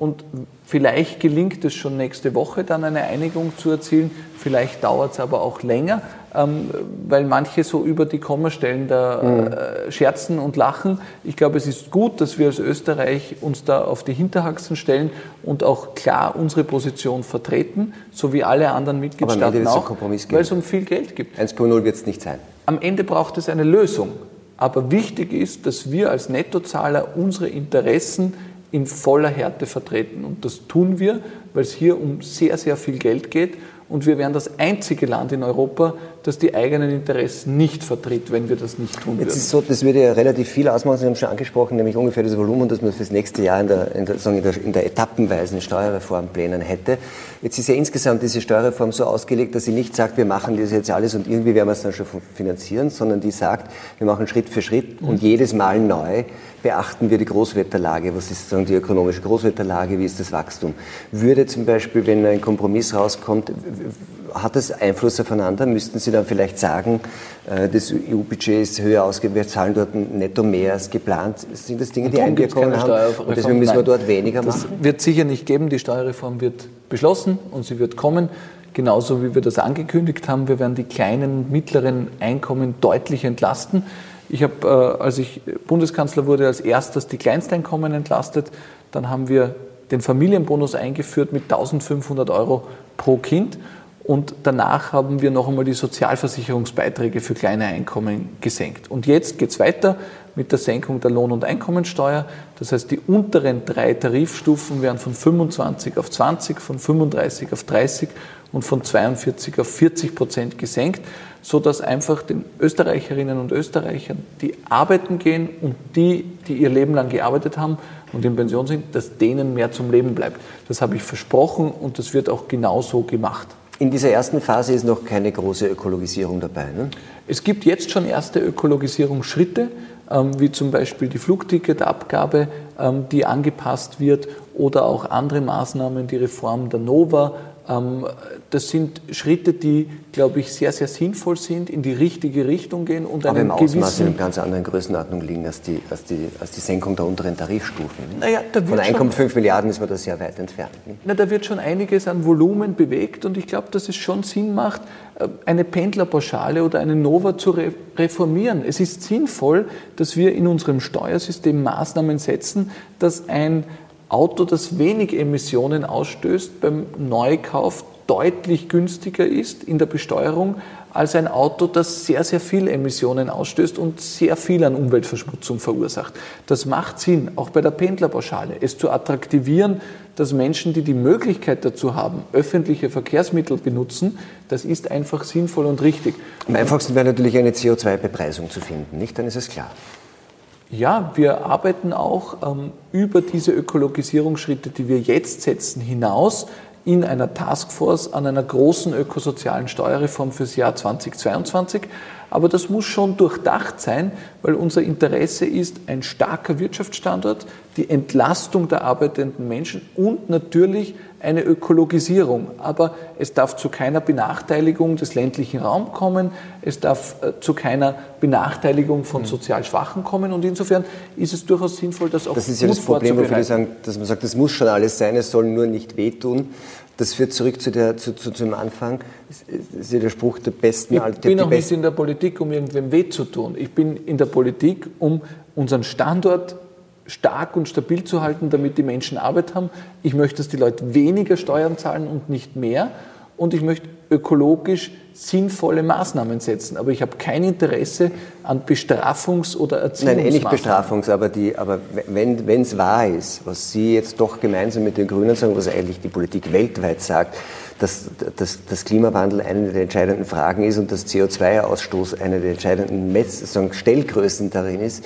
Und vielleicht gelingt es schon nächste Woche dann eine Einigung zu erzielen, vielleicht dauert es aber auch länger, ähm, weil manche so über die Kommastellen da mhm. äh, scherzen und lachen. Ich glaube, es ist gut, dass wir als Österreich uns da auf die Hinterhaxen stellen und auch klar unsere Position vertreten, so wie alle anderen Mitgliedstaaten auch, weil es um viel Geld gibt. 1,0 wird es nicht sein. Am Ende braucht es eine Lösung. Aber wichtig ist, dass wir als Nettozahler unsere Interessen in voller Härte vertreten. Und das tun wir, weil es hier um sehr, sehr viel Geld geht und wir wären das einzige Land in Europa, das die eigenen Interessen nicht vertritt, wenn wir das nicht tun würden. Jetzt ist so, das würde ja relativ viel ausmachen, Sie haben schon angesprochen, nämlich ungefähr das Volumen, das man für das nächste Jahr in der, in der, in der, in der etappenweisen Steuerreformplänen hätte. Jetzt ist ja insgesamt diese Steuerreform so ausgelegt, dass sie nicht sagt, wir machen das jetzt alles und irgendwie werden wir es dann schon finanzieren, sondern die sagt, wir machen Schritt für Schritt und jedes Mal neu beachten wir die Großwetterlage, was ist sozusagen die ökonomische Großwetterlage, wie ist das Wachstum. Würde zum Beispiel, wenn ein Kompromiss rauskommt, hat das Einfluss aufeinander? Müssten Sie dann vielleicht sagen, äh, das EU-Budget ist höher ausgegeben, wir zahlen dort netto mehr als geplant? Sind das Dinge, die Einwirkungen haben? Und deswegen müssen wir dort weniger machen? Das wird sicher nicht geben. Die Steuerreform wird beschlossen und sie wird kommen. Genauso wie wir das angekündigt haben, wir werden die kleinen und mittleren Einkommen deutlich entlasten. Ich habe, äh, als ich Bundeskanzler wurde, als erstes die Kleinsteinkommen entlastet. Dann haben wir den Familienbonus eingeführt mit 1500 Euro pro Kind. Und danach haben wir noch einmal die Sozialversicherungsbeiträge für kleine Einkommen gesenkt. Und jetzt geht es weiter mit der Senkung der Lohn- und Einkommensteuer. Das heißt, die unteren drei Tarifstufen werden von 25 auf 20, von 35 auf 30 und von 42 auf 40 Prozent gesenkt, sodass einfach den Österreicherinnen und Österreichern, die arbeiten gehen und die, die ihr Leben lang gearbeitet haben und in Pension sind, dass denen mehr zum Leben bleibt. Das habe ich versprochen und das wird auch genauso gemacht. In dieser ersten Phase ist noch keine große Ökologisierung dabei. Ne? Es gibt jetzt schon erste Ökologisierungsschritte, ähm, wie zum Beispiel die Flugticketabgabe, ähm, die angepasst wird, oder auch andere Maßnahmen, die Reform der Nova, das sind Schritte, die, glaube ich, sehr, sehr sinnvoll sind, in die richtige Richtung gehen und Aber im Ausmaß in einer ganz anderen Größenordnung liegen als die, als die, als die Senkung der unteren Tarifstufen. Naja, da Von 1,5 Milliarden ist man da sehr weit entfernt. Na, da wird schon einiges an Volumen bewegt und ich glaube, dass es schon Sinn macht, äh, eine Pendlerpauschale oder eine Nova zu reformieren. Es ist sinnvoll, dass wir in unserem Steuersystem Maßnahmen setzen, dass ein Auto, das wenig Emissionen ausstößt, beim Neukauf deutlich günstiger ist in der Besteuerung als ein Auto, das sehr, sehr viel Emissionen ausstößt und sehr viel an Umweltverschmutzung verursacht. Das macht Sinn, auch bei der Pendlerpauschale, es zu attraktivieren, dass Menschen, die die Möglichkeit dazu haben, öffentliche Verkehrsmittel benutzen, das ist einfach sinnvoll und richtig. Am einfachsten wäre natürlich eine CO2-Bepreisung zu finden, nicht? Dann ist es klar. Ja, wir arbeiten auch ähm, über diese Ökologisierungsschritte, die wir jetzt setzen, hinaus in einer Taskforce an einer großen ökosozialen Steuerreform fürs Jahr 2022. Aber das muss schon durchdacht sein, weil unser Interesse ist ein starker Wirtschaftsstandort, die Entlastung der arbeitenden Menschen und natürlich eine Ökologisierung. Aber es darf zu keiner Benachteiligung des ländlichen Raums kommen, es darf äh, zu keiner Benachteiligung von sozial Schwachen kommen. Und insofern ist es durchaus sinnvoll, das auch Das ist ja das Problem, wofür wir sagen, dass man sagt, das muss schon alles sein, es soll nur nicht wehtun. Das führt zurück zu der, zu, zu, zum Anfang. Das ist ja der Spruch der besten Ich bin auch nicht in der Politik, um irgendwem weh zu tun. Ich bin in der Politik, um unseren Standort stark und stabil zu halten, damit die Menschen Arbeit haben. Ich möchte, dass die Leute weniger Steuern zahlen und nicht mehr. Und ich möchte ökologisch sinnvolle Maßnahmen setzen. Aber ich habe kein Interesse an Bestraffungs- oder Erziehungsmaßnahmen. Nein, eh nicht Bestrafungs-, aber, die, aber wenn es wahr ist, was Sie jetzt doch gemeinsam mit den Grünen sagen, was eigentlich die Politik weltweit sagt, dass, dass, dass Klimawandel eine der entscheidenden Fragen ist und dass CO2-Ausstoß eine der entscheidenden Metz Stellgrößen darin ist,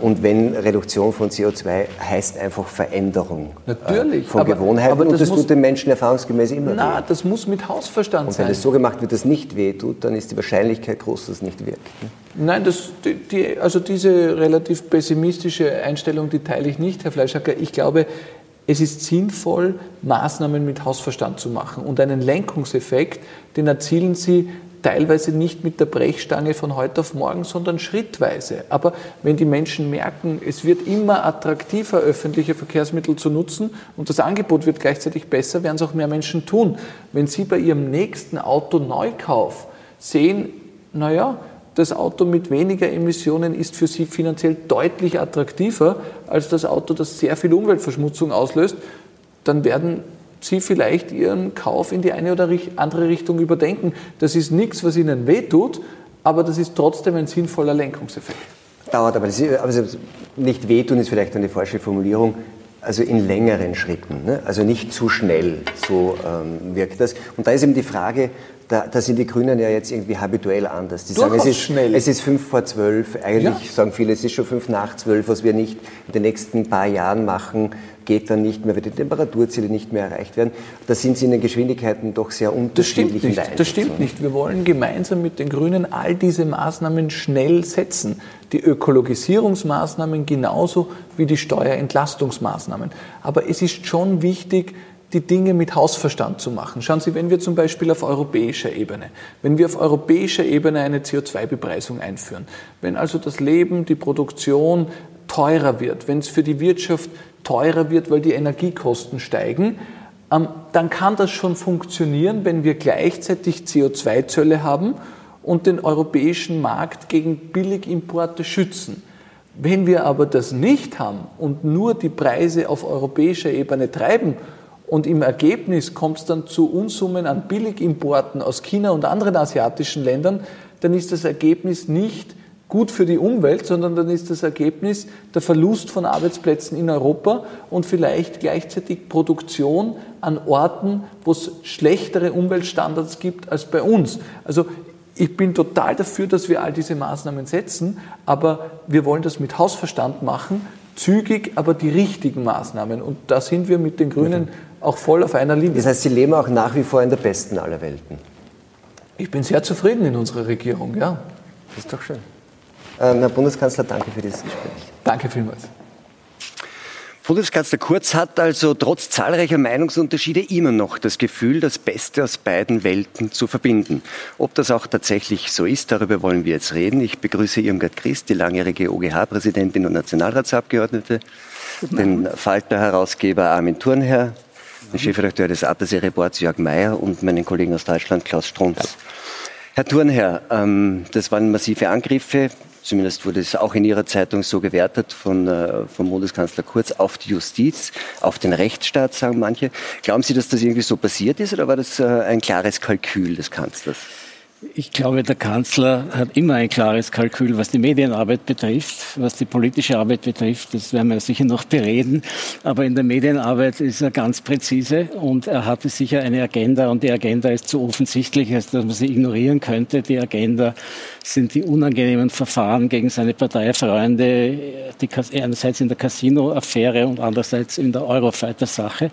und wenn Reduktion von CO2 heißt einfach Veränderung äh, Natürlich, von aber, Gewohnheiten aber das und das muss, tut den Menschen erfahrungsgemäß immer na, weh. das muss mit Hausverstand und sein. wenn es so gemacht wird, dass es nicht weh tut, dann ist die Wahrscheinlichkeit groß, dass es nicht wirkt. Nein, das, die, also diese relativ pessimistische Einstellung, die teile ich nicht, Herr Fleischacker. Ich glaube, es ist sinnvoll, Maßnahmen mit Hausverstand zu machen und einen Lenkungseffekt, den erzielen Sie teilweise nicht mit der Brechstange von heute auf morgen, sondern schrittweise. Aber wenn die Menschen merken, es wird immer attraktiver, öffentliche Verkehrsmittel zu nutzen und das Angebot wird gleichzeitig besser, werden es auch mehr Menschen tun. Wenn Sie bei Ihrem nächsten Auto-Neukauf sehen, naja, das Auto mit weniger Emissionen ist für Sie finanziell deutlich attraktiver als das Auto, das sehr viel Umweltverschmutzung auslöst, dann werden Sie vielleicht Ihren Kauf in die eine oder andere Richtung überdenken. Das ist nichts, was Ihnen wehtut, aber das ist trotzdem ein sinnvoller Lenkungseffekt. Dauert aber, also nicht wehtun ist vielleicht eine falsche Formulierung, also in längeren Schritten, ne? also nicht zu schnell, so ähm, wirkt das. Und da ist eben die Frage, da, da, sind die Grünen ja jetzt irgendwie habituell anders. Die sagen, es ist, schnell. es ist fünf vor zwölf. Eigentlich ja. sagen viele, es ist schon fünf nach zwölf. Was wir nicht in den nächsten paar Jahren machen, geht dann nicht mehr, weil die Temperaturziele nicht mehr erreicht werden. Da sind sie in den Geschwindigkeiten doch sehr unterschiedlich. Das stimmt nicht. Das stimmt nicht. Wir wollen gemeinsam mit den Grünen all diese Maßnahmen schnell setzen. Die Ökologisierungsmaßnahmen genauso wie die Steuerentlastungsmaßnahmen. Aber es ist schon wichtig, die Dinge mit Hausverstand zu machen. Schauen Sie, wenn wir zum Beispiel auf europäischer Ebene, wenn wir auf europäischer Ebene eine CO2-Bepreisung einführen, wenn also das Leben, die Produktion teurer wird, wenn es für die Wirtschaft teurer wird, weil die Energiekosten steigen, ähm, dann kann das schon funktionieren, wenn wir gleichzeitig CO2-Zölle haben und den europäischen Markt gegen Billigimporte schützen. Wenn wir aber das nicht haben und nur die Preise auf europäischer Ebene treiben und im Ergebnis kommt es dann zu Unsummen an Billigimporten aus China und anderen asiatischen Ländern, dann ist das Ergebnis nicht gut für die Umwelt, sondern dann ist das Ergebnis der Verlust von Arbeitsplätzen in Europa und vielleicht gleichzeitig Produktion an Orten, wo es schlechtere Umweltstandards gibt als bei uns. Also ich bin total dafür, dass wir all diese Maßnahmen setzen, aber wir wollen das mit Hausverstand machen, zügig, aber die richtigen Maßnahmen. Und da sind wir mit den Grünen auch voll auf einer Linie. Das heißt, Sie leben auch nach wie vor in der besten aller Welten. Ich bin sehr zufrieden in unserer Regierung, ja. Das ist doch schön. Ähm, Herr Bundeskanzler, danke für dieses Gespräch. Danke vielmals. Bundeskanzler Kurz hat also trotz zahlreicher Meinungsunterschiede immer noch das Gefühl, das Beste aus beiden Welten zu verbinden. Ob das auch tatsächlich so ist, darüber wollen wir jetzt reden. Ich begrüße Irmgard Christ, die langjährige OGH-Präsidentin und Nationalratsabgeordnete, den Falter-Herausgeber Armin Thurnherr, den Chefredakteur des Attersee-Reports Jörg Mayer und meinen Kollegen aus Deutschland Klaus Strunz. Herr Thurnherr, ähm, das waren massive Angriffe zumindest wurde es auch in Ihrer Zeitung so gewertet von, äh, vom Bundeskanzler Kurz, auf die Justiz, auf den Rechtsstaat, sagen manche. Glauben Sie, dass das irgendwie so passiert ist oder war das äh, ein klares Kalkül des Kanzlers? Ich glaube, der Kanzler hat immer ein klares Kalkül, was die Medienarbeit betrifft, was die politische Arbeit betrifft. Das werden wir sicher noch bereden. Aber in der Medienarbeit ist er ganz präzise und er hatte sicher eine Agenda und die Agenda ist so offensichtlich, als dass man sie ignorieren könnte. Die Agenda sind die unangenehmen Verfahren gegen seine Parteifreunde, die, einerseits in der Casino-Affäre und andererseits in der Eurofighter-Sache.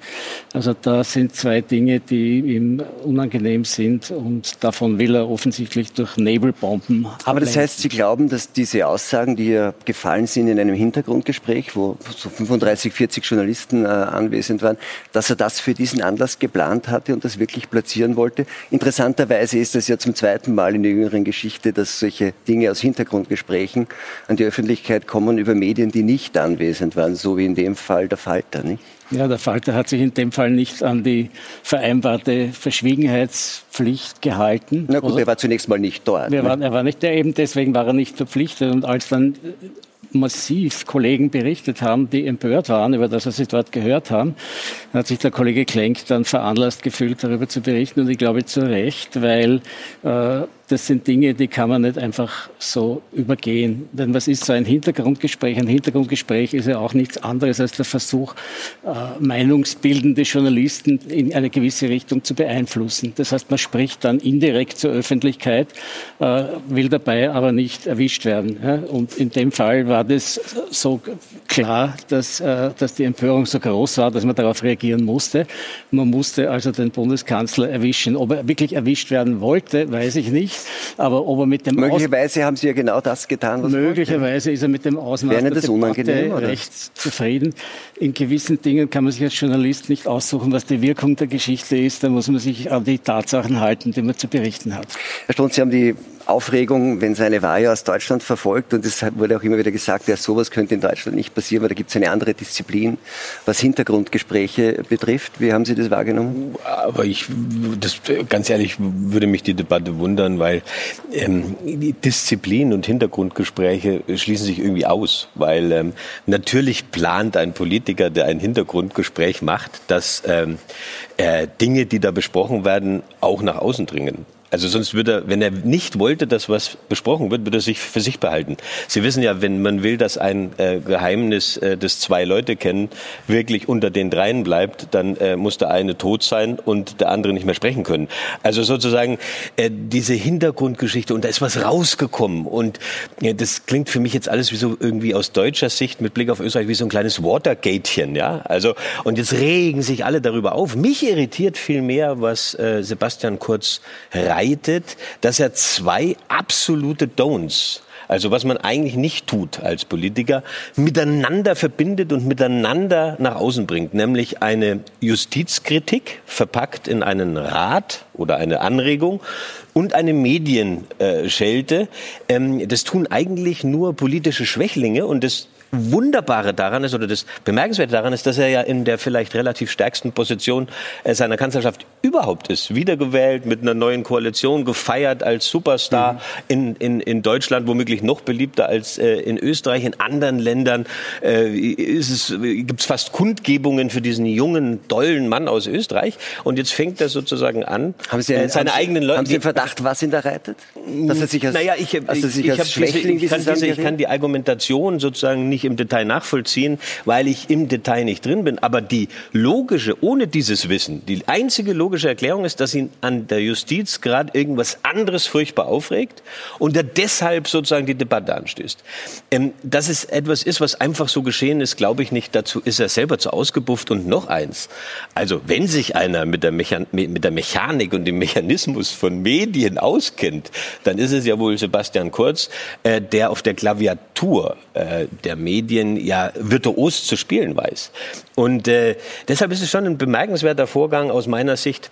Also da sind zwei Dinge, die ihm unangenehm sind und davon will er offensichtlich durch Nebelbomben. Aber das heißt, Sie glauben, dass diese Aussagen, die ja gefallen sind in einem Hintergrundgespräch, wo so 35, 40 Journalisten äh, anwesend waren, dass er das für diesen Anlass geplant hatte und das wirklich platzieren wollte? Interessanterweise ist es ja zum zweiten Mal in der jüngeren Geschichte, dass solche Dinge aus Hintergrundgesprächen an die Öffentlichkeit kommen über Medien, die nicht anwesend waren, so wie in dem Fall der Falter, nicht? Ja, der Falter hat sich in dem Fall nicht an die vereinbarte Verschwiegenheitspflicht gehalten. Na gut, also, er war zunächst mal nicht dort. Ne? Waren, er war nicht der eben, deswegen war er nicht verpflichtet. Und als dann massiv Kollegen berichtet haben, die empört waren über das, was sie dort gehört haben, hat sich der Kollege Klenk dann veranlasst gefühlt, darüber zu berichten. Und ich glaube zu Recht, weil äh, das sind Dinge, die kann man nicht einfach so übergehen. Denn was ist so ein Hintergrundgespräch? Ein Hintergrundgespräch ist ja auch nichts anderes als der Versuch, äh, meinungsbildende Journalisten in eine gewisse Richtung zu beeinflussen. Das heißt, man spricht dann indirekt zur Öffentlichkeit, äh, will dabei aber nicht erwischt werden. Und in dem Fall war das so klar, dass, äh, dass die Empörung so groß war, dass man darauf reagieren musste. Man musste also den Bundeskanzler erwischen. Ob er wirklich erwischt werden wollte, weiß ich nicht Aber ob er mit dem Möglicherweise Aus haben Sie ja genau das getan, was Möglicherweise ist er mit dem Ausmaß der das oder? recht zufrieden. In gewissen Dingen kann man sich als Journalist nicht aussuchen, was die Wirkung der Geschichte ist. Da muss man sich an die Tatsachen halten, die man zu berichten hat. Herr Strunz, Sie haben die Aufregung, wenn seine Wahl aus Deutschland verfolgt. Und es wurde auch immer wieder gesagt, ja, sowas könnte in Deutschland nicht passieren, weil da gibt es eine andere Disziplin, was Hintergrundgespräche betrifft. Wie haben Sie das wahrgenommen? Aber ich, das, ganz ehrlich, würde mich die Debatte wundern, weil ähm, Disziplin und Hintergrundgespräche schließen sich irgendwie aus, weil ähm, natürlich plant ein Politiker, der ein Hintergrundgespräch macht, dass ähm, äh, Dinge, die da besprochen werden, auch nach außen dringen. Also sonst würde er, wenn er nicht wollte, dass was besprochen wird, würde er sich für sich behalten. Sie wissen ja, wenn man will, dass ein äh, Geheimnis, äh, das zwei Leute kennen, wirklich unter den dreien bleibt, dann äh, muss der eine tot sein und der andere nicht mehr sprechen können. Also sozusagen äh, diese Hintergrundgeschichte und da ist was rausgekommen und ja, das klingt für mich jetzt alles wie so irgendwie aus deutscher Sicht mit Blick auf Österreich wie so ein kleines Watergatechen, ja. Also und jetzt regen sich alle darüber auf. Mich irritiert viel mehr, was äh, Sebastian Kurz reitet, dass er zwei absolute Don'ts also was man eigentlich nicht tut als Politiker, miteinander verbindet und miteinander nach außen bringt, nämlich eine Justizkritik verpackt in einen Rat oder eine Anregung und eine Medienschelte. Ähm, das tun eigentlich nur politische Schwächlinge und das Wunderbare daran ist oder das Bemerkenswerte daran ist, dass er ja in der vielleicht relativ stärksten Position äh, seiner Kanzlerschaft überhaupt ist. Wiedergewählt mit einer neuen Koalition, gefeiert als Superstar mhm. in, in, in Deutschland, womöglich noch beliebter als äh, in Österreich. In anderen Ländern äh, gibt es fast Kundgebungen für diesen jungen, dollen Mann aus Österreich. Und jetzt fängt er sozusagen an, haben Sie, äh, seine haben eigenen Leute. Haben Sie den Verdacht, was ihn da reitet? Dass er sich als, naja, ich, dass er sich ich, als ich, kann diese, ich kann die Argumentation sozusagen nicht nicht im Detail nachvollziehen, weil ich im Detail nicht drin bin. Aber die logische, ohne dieses Wissen, die einzige logische Erklärung ist, dass ihn an der Justiz gerade irgendwas anderes furchtbar aufregt und er deshalb sozusagen die Debatte anstößt. Ähm, dass es etwas ist, was einfach so geschehen ist, glaube ich nicht. Dazu ist er selber zu ausgebufft. Und noch eins. Also, wenn sich einer mit der, Mechan mit der Mechanik und dem Mechanismus von Medien auskennt, dann ist es ja wohl Sebastian Kurz, äh, der auf der Klaviatur äh, der Medien ja virtuos zu spielen weiß. Und äh, deshalb ist es schon ein bemerkenswerter Vorgang aus meiner Sicht.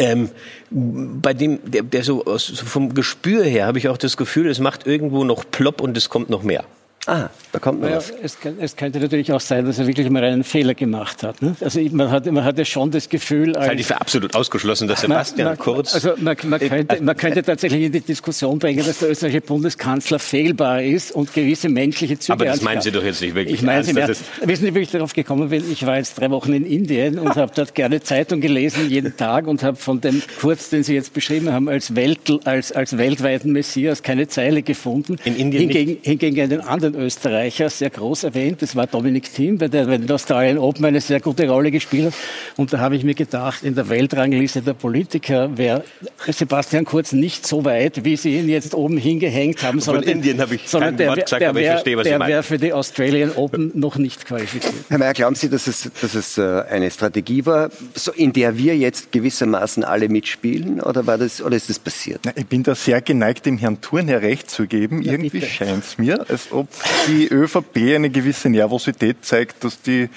Ähm, bei dem, der, der so aus, vom Gespür her habe ich auch das Gefühl, es macht irgendwo noch plopp und es kommt noch mehr. Ah, da kommt naja, was. Es, es, könnte natürlich auch sein, dass er wirklich mal einen Fehler gemacht hat. Ne? Also man hat, man hat ja schon das Gefühl... Das halte ich für absolut ausgeschlossen, dass Sebastian man, man, Kurz... Also man, man, könnte, man könnte tatsächlich in die Diskussion bringen, dass der österreichische Bundeskanzler fehlbar ist und gewisse menschliche Züge... Aber das meinen Sie doch jetzt nicht wirklich Ich meine Sie, wissen Sie, wie ich darauf gekommen bin? Ich war jetzt drei Wochen in Indien und habe dort gerne Zeitung gelesen, jeden Tag, und habe von dem Kurz, den Sie jetzt beschrieben haben, als, Welt, als, als weltweiten Messias keine Zeile gefunden. In Indien hingegen, hingegen einen anderen Österreicher, sehr groß erwähnt. Das war Dominik Thiem, der bei den Australian Open eine sehr gute Rolle gespielt hat. Und da habe ich mir gedacht, in der Weltrangliste der Politiker wäre Sebastian Kurz nicht so weit, wie Sie ihn jetzt oben hingehängt haben. Sondern Von Indien habe ich sondern der, Wort gesagt, der, aber ich verstehe, was der wäre für die Australian Open noch nicht qualifiziert. Herr Mayer, glauben Sie, dass es, dass es äh, eine Strategie war, in der wir jetzt gewissermaßen alle mitspielen? Oder, war das, oder ist das passiert? ich bin da sehr geneigt, dem Herrn Thurnherr recht zu geben. Ja, Irgendwie scheint es mir, als ob die ÖVP eine gewisse Nervosität zeigt, dass die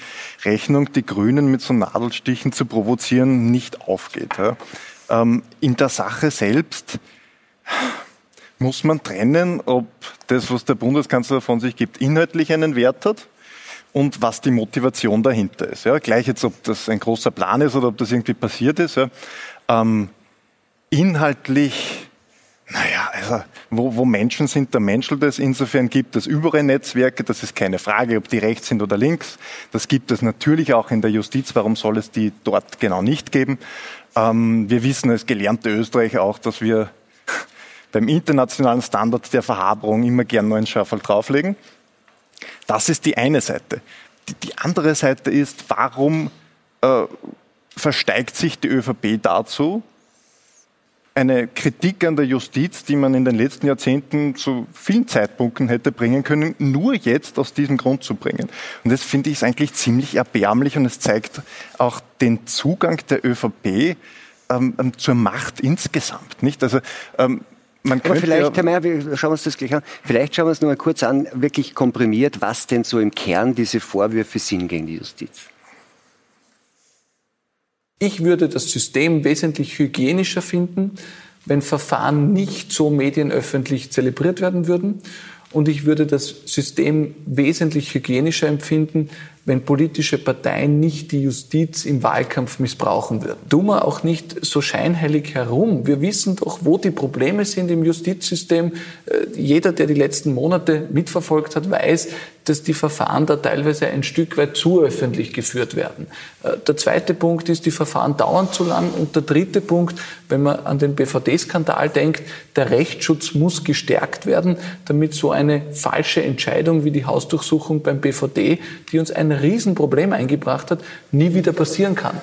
Rechnung, die Grünen mit so Nadelstichen zu provozieren, nicht aufgeht. Ja. Ähm, in der Sache selbst muss man trennen, ob das, was der Bundeskanzler von sich gibt, inhaltlich einen Wert hat und was die Motivation dahinter ist. Ja. Gleich jetzt, ob das ein großer Plan ist oder ob das irgendwie passiert ist. Ja. Ähm, inhaltlich naja, also wo, wo Menschen sind, da menschelt es. Insofern gibt es überall Netzwerke, das ist keine Frage, ob die rechts sind oder links. Das gibt es natürlich auch in der Justiz. Warum soll es die dort genau nicht geben? Ähm, wir wissen als gelernte Österreicher auch, dass wir beim internationalen Standard der Verhaberung immer gern neuen Schafel drauflegen. Das ist die eine Seite. Die, die andere Seite ist, warum äh, versteigt sich die ÖVP dazu, eine Kritik an der Justiz, die man in den letzten Jahrzehnten zu vielen Zeitpunkten hätte bringen können, nur jetzt aus diesem Grund zu bringen. Und das finde ich eigentlich ziemlich erbärmlich und es zeigt auch den Zugang der ÖVP ähm, ähm, zur Macht insgesamt. Nicht? Also ähm, Man Aber vielleicht, Herr Mayer, wir schauen uns das gleich an. Vielleicht schauen wir uns noch mal kurz an, wirklich komprimiert, was denn so im Kern diese Vorwürfe sind gegen die Justiz. Ich würde das System wesentlich hygienischer finden, wenn Verfahren nicht so medienöffentlich zelebriert werden würden. Und ich würde das System wesentlich hygienischer empfinden, wenn politische Parteien nicht die Justiz im Wahlkampf missbrauchen würden. Tun wir auch nicht so scheinheilig herum. Wir wissen doch, wo die Probleme sind im Justizsystem. Äh, jeder, der die letzten Monate mitverfolgt hat, weiß, dass die Verfahren da teilweise ein Stück weit zu öffentlich geführt werden. Äh, der zweite Punkt ist, die Verfahren dauern zu lang. Und der dritte Punkt, wenn man an den BVD-Skandal denkt, der Rechtsschutz muss gestärkt werden, damit so eine falsche Entscheidung wie die Hausdurchsuchung beim BVD, die uns ein Riesenproblem eingebracht hat, nie wieder passieren kann.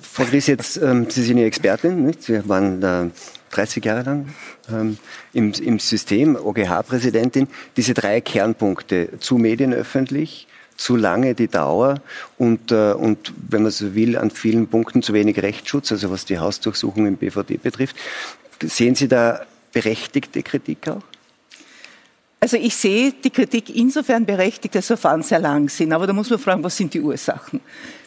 Frau Gries, jetzt, ähm, Sie sind ja Expertin, nicht? Sie waren äh, 30 Jahre lang ähm, im, im System, OGH-Präsidentin. Diese drei Kernpunkte, zu medienöffentlich, zu lange die Dauer und, äh, und, wenn man so will, an vielen Punkten zu wenig Rechtsschutz, also was die Hausdurchsuchung im BVD betrifft. Sehen Sie da berechtigte Kritik auch? Also ich sehe die Kritik insofern berechtigt, dass Verfahren sehr lang sind. Aber da muss man fragen, was sind die Ursachen?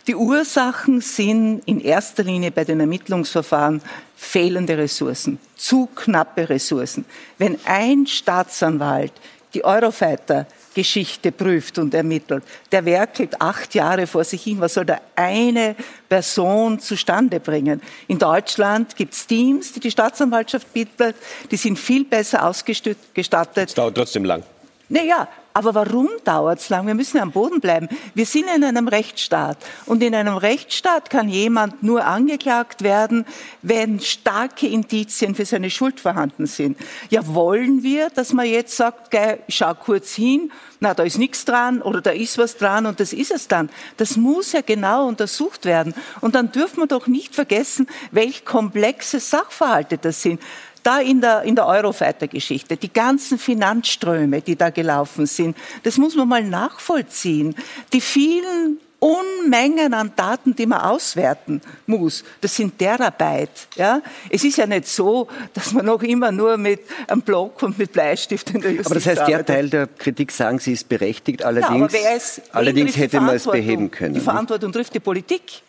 Die Ursachen sind in erster Linie bei den Ermittlungsverfahren fehlende Ressourcen, zu knappe Ressourcen. Wenn ein Staatsanwalt die Eurofighter Geschichte prüft und ermittelt. Der werkelt acht Jahre vor sich hin. Was soll da eine Person zustande bringen? In Deutschland gibt es Teams, die die Staatsanwaltschaft bietet. Die sind viel besser ausgestattet. Es dauert trotzdem lang. Naja, aber warum dauert es lang? Wir müssen am Boden bleiben. Wir sind in einem Rechtsstaat. Und in einem Rechtsstaat kann jemand nur angeklagt werden, wenn starke Indizien für seine Schuld vorhanden sind. Ja, wollen wir, dass man jetzt sagt, gell, schau kurz hin, na, da ist nichts dran oder da ist was dran und das ist es dann. Das muss ja genau untersucht werden. Und dann dürfen wir doch nicht vergessen, welch komplexe Sachverhalte das sind da in der, in der Eurofighter-Geschichte, die ganzen Finanzströme, die da gelaufen sind, das muss man mal nachvollziehen. Die vielen Unmengen an Daten, die man auswerten muss. Das sind Terabyte. Ja? Es ist ja nicht so, dass man noch immer nur mit einem Block und mit Bleistift in der Justiz Aber das heißt, der Teil der Kritik, sagen Sie, ist berechtigt. Allerdings, ja, es, allerdings hätte man es beheben können. Die Verantwortung trifft die Politik.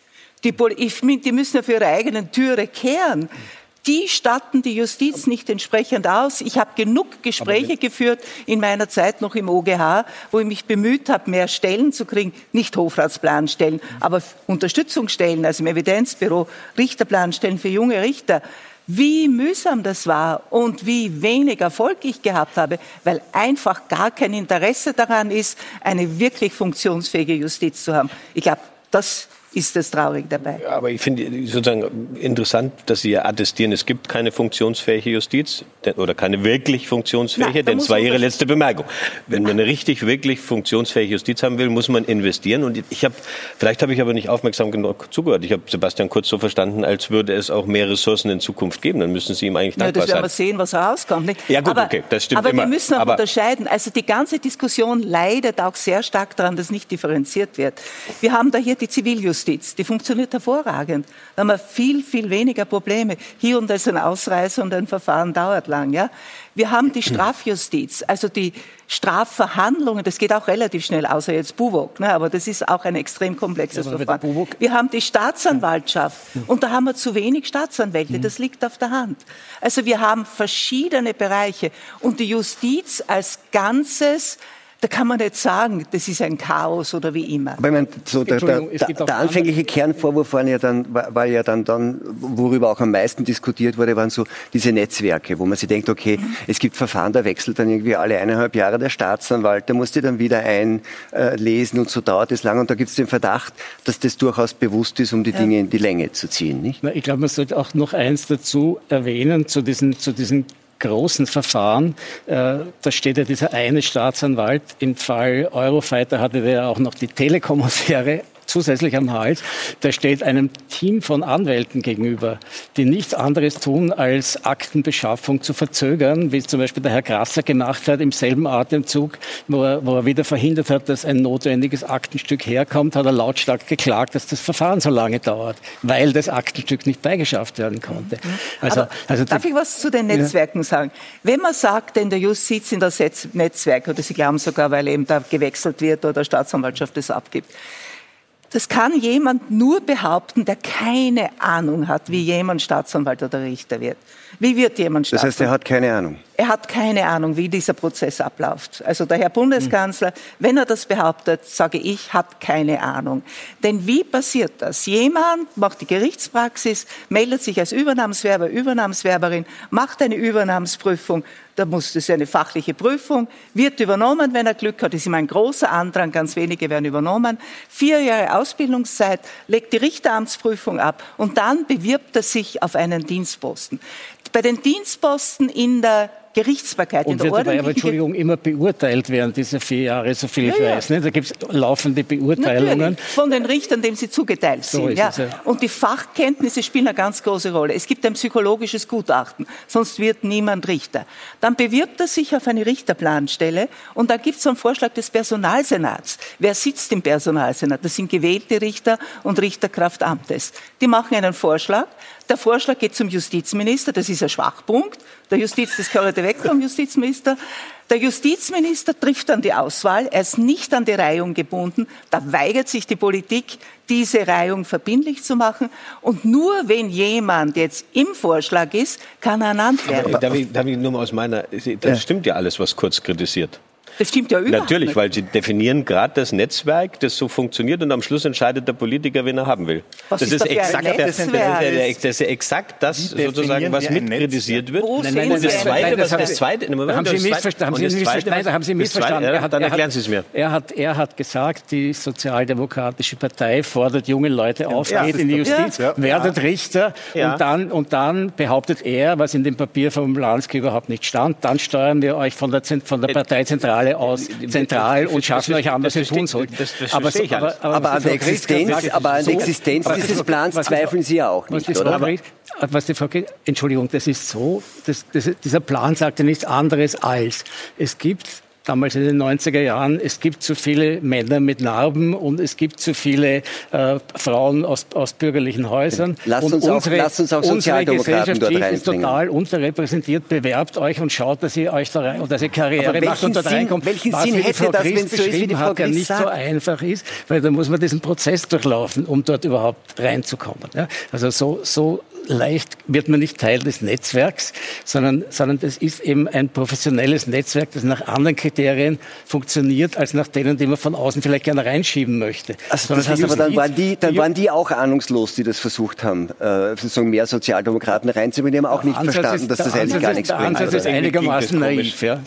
Die, die, müssen ja für ihre eigenen Türe kehren die statten die Justiz nicht entsprechend aus. Ich habe genug Gespräche geführt in meiner Zeit noch im OGH, wo ich mich bemüht habe, mehr Stellen zu kriegen, nicht Hofratsplanstellen, aber Unterstützungsstellen, also im Evidenzbüro, Richterplanstellen für junge Richter wie mühsam das war und wie wenig Erfolg ich gehabt habe, weil einfach gar kein Interesse daran ist, eine wirklich funktionsfähige Justiz zu haben. Ich glaube, das ist das traurig dabei. Aber ich finde sozusagen interessant, dass Sie ja attestieren, es gibt keine funktionsfähige Justiz oder keine wirklich funktionsfähige, denn es war Ihre letzte Bemerkung. Wenn man eine richtig, wirklich funktionsfähige Justiz haben will, muss man investieren. Und ich habe, vielleicht habe ich aber nicht aufmerksam genug zugehört. Ich habe Sebastian Kurz so verstanden, als würde es auch mehr Ressourcen in Zukunft geben. Dann müssen Sie ihm eigentlich dankbar ja, das werden wir sehen, was herauskommt. Nicht? Ja gut, aber, okay, das stimmt aber immer. wir müssen auch aber unterscheiden. Also die ganze Diskussion leidet auch sehr stark daran, dass nicht differenziert wird. Wir haben da hier die Ziviljustiz. Justiz, die funktioniert hervorragend. Da haben wir viel, viel weniger Probleme. Hier und da ist ein Ausreißer und ein Verfahren dauert lang. Ja? Wir haben die Strafjustiz, also die Strafverhandlungen, das geht auch relativ schnell, außer jetzt Buwok, ne? aber das ist auch ein extrem komplexes ja, Verfahren. Wir haben die Staatsanwaltschaft und da haben wir zu wenig Staatsanwälte, das liegt auf der Hand. Also wir haben verschiedene Bereiche und die Justiz als Ganzes da kann man nicht sagen, das ist ein Chaos oder wie immer. Aber ich meine, so der, der, der, anfängliche Kernvorwurf war ja, dann, war ja dann, dann, worüber auch am meisten diskutiert wurde, waren so diese Netzwerke, wo man sich denkt, okay, mhm. es gibt Verfahren, da wechselt dann irgendwie alle eineinhalb Jahre der Staatsanwalt, der muss die dann wieder einlesen und so dauert es lang und da gibt es den Verdacht, dass das durchaus bewusst ist, um die ja. Dinge in die Länge zu ziehen. Nicht? Ich glaube, man sollte auch noch eins dazu erwähnen, zu diesen, zu diesen großen Verfahren. Äh, da steht ja dieser eine Staatsanwalt. Im Fall Eurofighter hatte der auch noch die Telekom-Affäre zusätzlich am Hals, der steht einem Team von Anwälten gegenüber, die nichts anderes tun, als Aktenbeschaffung zu verzögern, wie es zum Beispiel der Herr Grasser gemacht hat im selben Atemzug, wo er, wo er wieder verhindert hat, dass ein notwendiges Aktenstück herkommt, hat er lautstark geklagt, dass das Verfahren so lange dauert, weil das Aktenstück nicht beigeschafft werden konnte. Also, also darf ich was zu den Netzwerken ja. sagen? Wenn man sagt, in der Justiz sind das Netzwerke, oder Sie glauben sogar, weil eben da gewechselt wird oder Staatsanwaltschaft das abgibt, das kann jemand nur behaupten, der keine Ahnung hat, wie jemand Staatsanwalt oder Richter wird. Wie wird jemand Staatsanwalt? Das heißt, er hat keine Ahnung. Er hat keine Ahnung, wie dieser Prozess abläuft. Also der Herr Bundeskanzler, wenn er das behauptet, sage ich, hat keine Ahnung. Denn wie passiert das? Jemand macht die Gerichtspraxis, meldet sich als Übernahmswerber, Übernahmswerberin, macht eine Übernahmsprüfung, da muss es eine fachliche Prüfung, wird übernommen, wenn er Glück hat. Ist immer ein großer Andrang, ganz wenige werden übernommen. Vier Jahre Ausbildungszeit, legt die Richteramtsprüfung ab und dann bewirbt er sich auf einen Dienstposten. Bei den Dienstposten in der Gerichtsbarkeit. Und wird aber, Entschuldigung, immer beurteilt während dieser vier Jahre, so viel ich ja, weiß. Ne? Da gibt es laufende Beurteilungen. Natürlich, von den Richtern, denen sie zugeteilt so sind. Ja. Es, ja. Und die Fachkenntnisse spielen eine ganz große Rolle. Es gibt ein psychologisches Gutachten, sonst wird niemand Richter. Dann bewirbt er sich auf eine Richterplanstelle und da gibt es einen Vorschlag des Personalsenats. Wer sitzt im Personalsenat? Das sind gewählte Richter und Richterkraft Amtes. Die machen einen Vorschlag. Der Vorschlag geht zum Justizminister, das ist ein Schwachpunkt. Der Justiz, das gehört weg vom Justizminister. Der Justizminister trifft dann die Auswahl. Er ist nicht an die Reihung gebunden. Da weigert sich die Politik, diese Reihung verbindlich zu machen. Und nur wenn jemand jetzt im Vorschlag ist, kann er ernannt werden. Darf ich, darf ich nur mal aus meiner, das stimmt ja alles, was Kurz kritisiert. Das stimmt ja überhaupt Natürlich, weil Sie definieren gerade das Netzwerk, das so funktioniert und am Schluss entscheidet der Politiker, wen er haben will. Was das ist, ist exakt, der, das, ist das ist exakt das, sozusagen, was mitkritisiert wird. Wo und das Zweite, was das Zweite, haben Sie missverstanden? Haben Sie missverstanden? Ja, dann erklären Sie es mir. Er hat, er hat gesagt, die Sozialdemokratische Partei fordert junge Leute auf, ja, geht in die Justiz, ja. werdet Richter und, dann, und dann behauptet er, was in dem Papier vom Lansky überhaupt nicht stand, dann steuern wir euch von der, von der Parteizentrale alle aus zentral und schaffen euch an, was ihr tun sollt. aber, an der Existenz, aber an der Existenz dieses Plans zweifeln Sie ja auch nicht, oder? was die Frage, Entschuldigung, das ist so, das, das, dieser Plan sagt ja nichts anderes als, es gibt damals in den 90er Jahren, es gibt zu viele Männer mit Narben und es gibt zu viele äh, Frauen aus, aus bürgerlichen Häusern. Lasst uns, und unsere, auch, lasst uns auch unsere Gesellschaft ist total unterrepräsentiert. Bewerbt euch und schaut, dass ihr euch da rein, dass ihr Karriere macht und dort Sinn, reinkommt. Welchen Was Sinn hätte das, wenn so ist, wie die Frau hat, nicht sagt. so einfach ist, weil da muss man diesen Prozess durchlaufen, um dort überhaupt reinzukommen. Ja? Also so, so leicht wird man nicht Teil des Netzwerks, sondern, sondern das ist eben ein professionelles Netzwerk, das nach anderen Kriterien funktioniert, als nach denen, die man von außen vielleicht gerne reinschieben möchte. Also das heißt aber, dann waren, die, dann waren die auch ahnungslos, die das versucht haben, äh, sozusagen mehr Sozialdemokraten reinzubringen. Die haben auch nicht verstanden, ist, dass das eigentlich gar nichts bringt. Der Ansatz ist einigermaßen naiv, ja.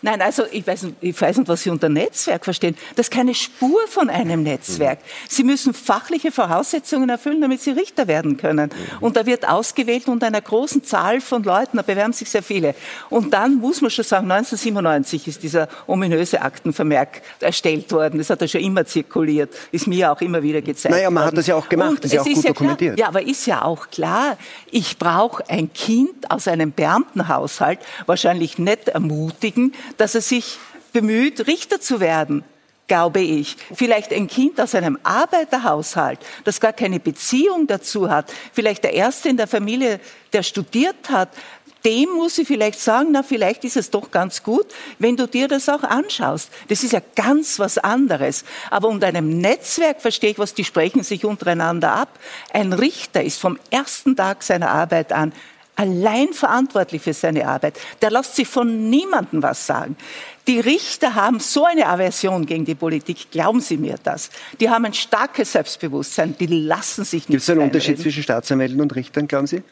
Nein, also ich weiß, ich weiß nicht, was Sie unter Netzwerk verstehen. Das ist keine Spur von einem Netzwerk. Mhm. Sie müssen fachliche Voraussetzungen erfüllen, damit Sie Richter werden können. Mhm. Und da wird ausgewählt unter einer großen Zahl von Leuten, da bewerben sich sehr viele. Und dann muss man schon sagen, 1997 ist dieser ominöse Aktenvermerk erstellt worden. Das hat er schon immer zirkuliert, ist mir auch immer wieder gezeigt Naja, man worden. hat das ja auch gemacht, Und das ist ja auch gut ja dokumentiert. Klar, ja, aber ist ja auch klar, ich brauche ein Kind aus einem Beamtenhaushalt wahrscheinlich nicht ermutigen, dass er sich bemüht, Richter zu werden glaube ich. Vielleicht ein Kind aus einem Arbeiterhaushalt, das gar keine Beziehung dazu hat. Vielleicht der Erste in der Familie, der studiert hat. Dem muss ich vielleicht sagen, na, vielleicht ist es doch ganz gut, wenn du dir das auch anschaust. Das ist ja ganz was anderes. Aber unter einem Netzwerk verstehe ich was, die sprechen sich untereinander ab. Ein Richter ist vom ersten Tag seiner Arbeit an allein verantwortlich für seine Arbeit. Der lässt sich von niemandem was sagen. Die Richter haben so eine Aversion gegen die Politik, glauben Sie mir das. Die haben ein starkes Selbstbewusstsein, die lassen sich nicht Gibt es einen Unterschied zwischen Staatsanwälten und Richtern, glauben Sie?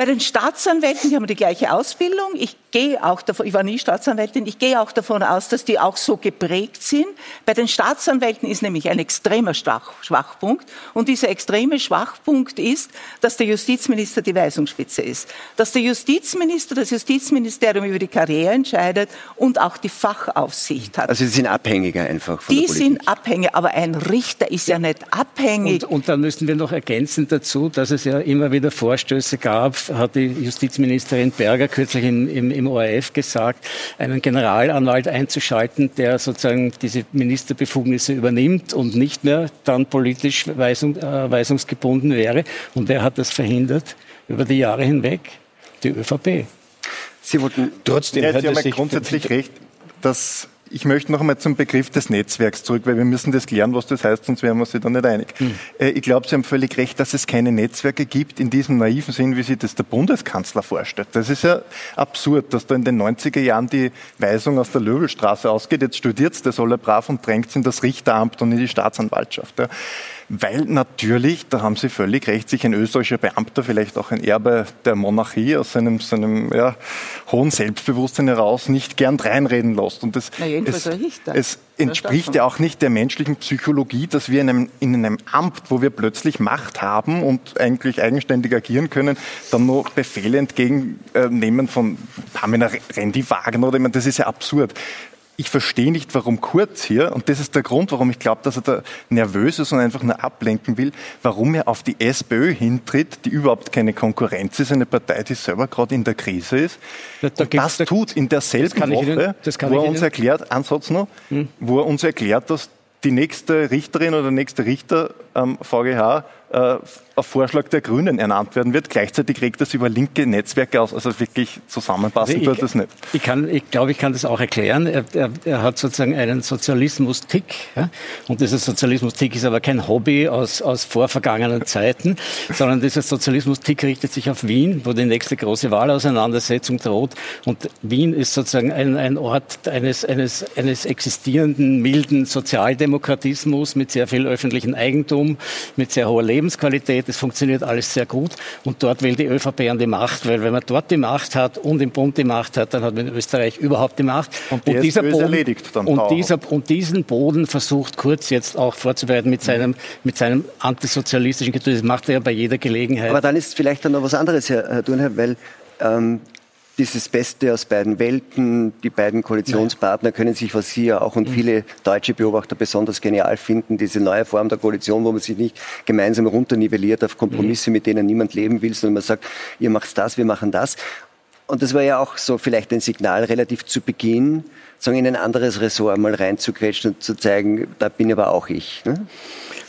Bei den Staatsanwälten, die haben die gleiche Ausbildung. Ich gehe auch davon, ich war nie Staatsanwältin, ich gehe auch davon aus, dass die auch so geprägt sind. Bei den Staatsanwälten ist nämlich ein extremer Schwachpunkt. Und dieser extreme Schwachpunkt ist, dass der Justizminister die Weisungsspitze ist. Dass der Justizminister, das Justizministerium über die Karriere entscheidet und auch die Fachaufsicht hat. Also sie sind abhängiger einfach von die der Politik. sind abhängig, aber ein Richter ist ja nicht abhängig. Und, und dann müssen wir noch ergänzen dazu, dass es ja immer wieder Vorstöße gab, hat die Justizministerin Berger kürzlich im, im, im ORF gesagt, einen Generalanwalt einzuschalten, der sozusagen diese Ministerbefugnisse übernimmt und nicht mehr dann politisch weisung, äh, weisungsgebunden wäre. Und wer hat das verhindert über die Jahre hinweg? Die ÖVP. Sie wollten trotzdem ja, Sie haben ja grundsätzlich recht, dass ich möchte noch einmal zum Begriff des Netzwerks zurück, weil wir müssen das klären, was das heißt, sonst wären wir uns da nicht einig. Mhm. Ich glaube, Sie haben völlig recht, dass es keine Netzwerke gibt in diesem naiven Sinn, wie sich das der Bundeskanzler vorstellt. Das ist ja absurd, dass da in den 90er Jahren die Weisung aus der Löwelstraße ausgeht, jetzt studiert das alle brav und drängt in das Richteramt und in die Staatsanwaltschaft. Ja weil natürlich, da haben Sie völlig recht, sich ein österreichischer Beamter, vielleicht auch ein Erbe der Monarchie aus seinem, seinem ja, hohen Selbstbewusstsein heraus nicht gern reinreden lässt. Und das, es, es entspricht ja auch nicht der menschlichen Psychologie, dass wir in einem, in einem Amt, wo wir plötzlich Macht haben und eigentlich eigenständig agieren können, dann nur Befehle entgegennehmen von Pamela Rendi-Wagner oder ich meine, das ist ja absurd ich verstehe nicht, warum Kurz hier, und das ist der Grund, warum ich glaube, dass er da nervös ist und einfach nur ablenken will, warum er auf die SPÖ hintritt, die überhaupt keine Konkurrenz ist, eine Partei, die selber gerade in der Krise ist. Da, da und das da, tut in derselben Woche, Ihnen, wo er uns erklärt, Ansatz noch, hm. wo er uns erklärt, dass die nächste Richterin oder der nächste Richter am VGH äh, auf Vorschlag der Grünen ernannt werden wird. Gleichzeitig regt das über linke Netzwerke aus. Also wirklich zusammenpassen also tut das nicht. Ich, kann, ich glaube, ich kann das auch erklären. Er, er, er hat sozusagen einen Sozialismus-Tick. Ja? Und dieser Sozialismus-Tick ist aber kein Hobby aus, aus vorvergangenen Zeiten, sondern dieser Sozialismus-Tick richtet sich auf Wien, wo die nächste große Wahlauseinandersetzung droht. Und Wien ist sozusagen ein, ein Ort eines, eines, eines existierenden, milden Sozialdemokratismus mit sehr viel öffentlichem Eigentum, mit sehr hoher Lebensqualität es funktioniert alles sehr gut und dort will die ÖVP an die Macht, weil wenn man dort die Macht hat und im Bund die Macht hat, dann hat man in Österreich überhaupt die Macht. Und, und dieser Boden, erledigt dann und, dieser, und diesen Boden versucht Kurz jetzt auch vorzubereiten mit seinem, mit seinem antisozialistischen Gefühl. Das macht er ja bei jeder Gelegenheit. Aber dann ist vielleicht dann noch was anderes, Herr Thurnherr, weil ähm, dieses Beste aus beiden Welten. Die beiden Koalitionspartner können sich, was Sie ja auch und mhm. viele deutsche Beobachter besonders genial finden, diese neue Form der Koalition, wo man sich nicht gemeinsam runternivelliert auf Kompromisse, mhm. mit denen niemand leben will, sondern man sagt, ihr macht das, wir machen das. Und das war ja auch so vielleicht ein Signal relativ zu Beginn, sagen, in ein anderes Ressort mal reinzugrätschen und zu zeigen, da bin aber auch ich. Ne?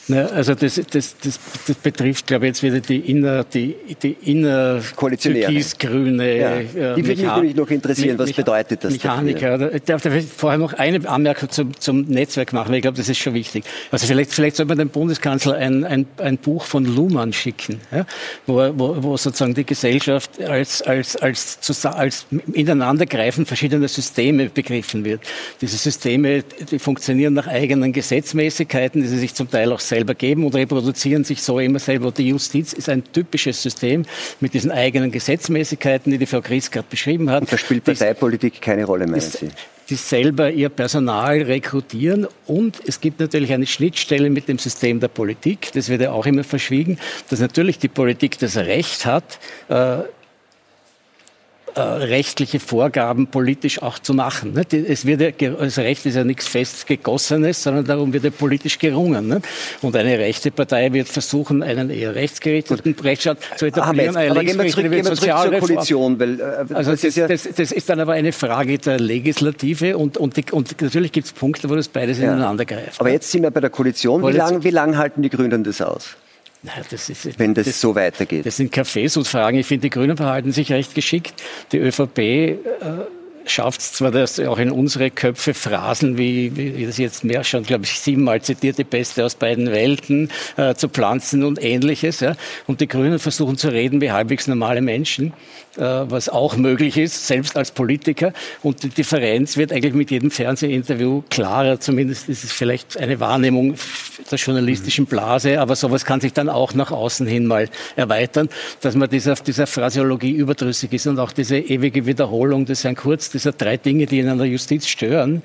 Na, also das, das, das, das, betrifft, glaube ich, jetzt wieder die inner, die, die inner türkis-grüne. Ja. Äh, die würde mich nämlich noch interessieren, was bedeutet das? Mechaniker. Dafür? Ich darf vorher noch eine Anmerkung zum, zum Netzwerk machen, weil ich glaube, das ist schon wichtig. Also vielleicht, vielleicht sollte man dem Bundeskanzler ein, ein, ein Buch von Luhmann schicken, ja, wo, wo, wo sozusagen die Gesellschaft als, als, als, als ineinandergreifend verschiedener Systeme begriffen wird. Diese Systeme, die funktionieren nach eigenen Gesetzmäßigkeiten, die sie sich zum Teil auch selber geben und reproduzieren sich so immer selber. Die Justiz ist ein typisches System mit diesen eigenen Gesetzmäßigkeiten, die die Frau Gries gerade beschrieben hat. Und da spielt Parteipolitik keine Rolle, meinen Sie? die selber ihr Personal rekrutieren. Und es gibt natürlich eine Schnittstelle mit dem System der Politik, das wird ja auch immer verschwiegen, dass natürlich die Politik das Recht hat, äh, äh, rechtliche Vorgaben politisch auch zu machen. Ne? Es wird ja, also Recht ist ja nichts festgegossenes, sondern darum wird ja politisch gerungen. Ne? Und eine rechte Partei wird versuchen, einen eher rechtsgerichteten Rechtsstaat zu etablieren. Aber gehen wir zurück, gehen wir zurück zur Koalition. Weil, äh, also das, das, ist ja das, das, ist dann aber eine Frage der Legislative und, und, die, und natürlich gibt es Punkte, wo das beides ja. ineinander greift. Aber jetzt sind wir bei der Koalition. Wie lange lang halten die Grünen das aus? Das ist, wenn das, das, so weitergeht. Das sind Cafés und Fragen. Ich finde, die Grünen verhalten sich recht geschickt. Die ÖVP äh, schafft es zwar, dass auch in unsere Köpfe Phrasen wie, wie das jetzt mehr schon, glaube ich, siebenmal zitiert, die Beste aus beiden Welten, äh, zu pflanzen und ähnliches. Ja. Und die Grünen versuchen zu reden wie halbwegs normale Menschen. Äh, was auch möglich ist, selbst als Politiker. Und die Differenz wird eigentlich mit jedem Fernsehinterview klarer. Zumindest ist es vielleicht eine Wahrnehmung der journalistischen Blase, aber sowas kann sich dann auch nach außen hin mal erweitern, dass man dieser, dieser Phraseologie überdrüssig ist und auch diese ewige Wiederholung des Herrn Kurz, dieser drei Dinge, die ihn an der Justiz stören,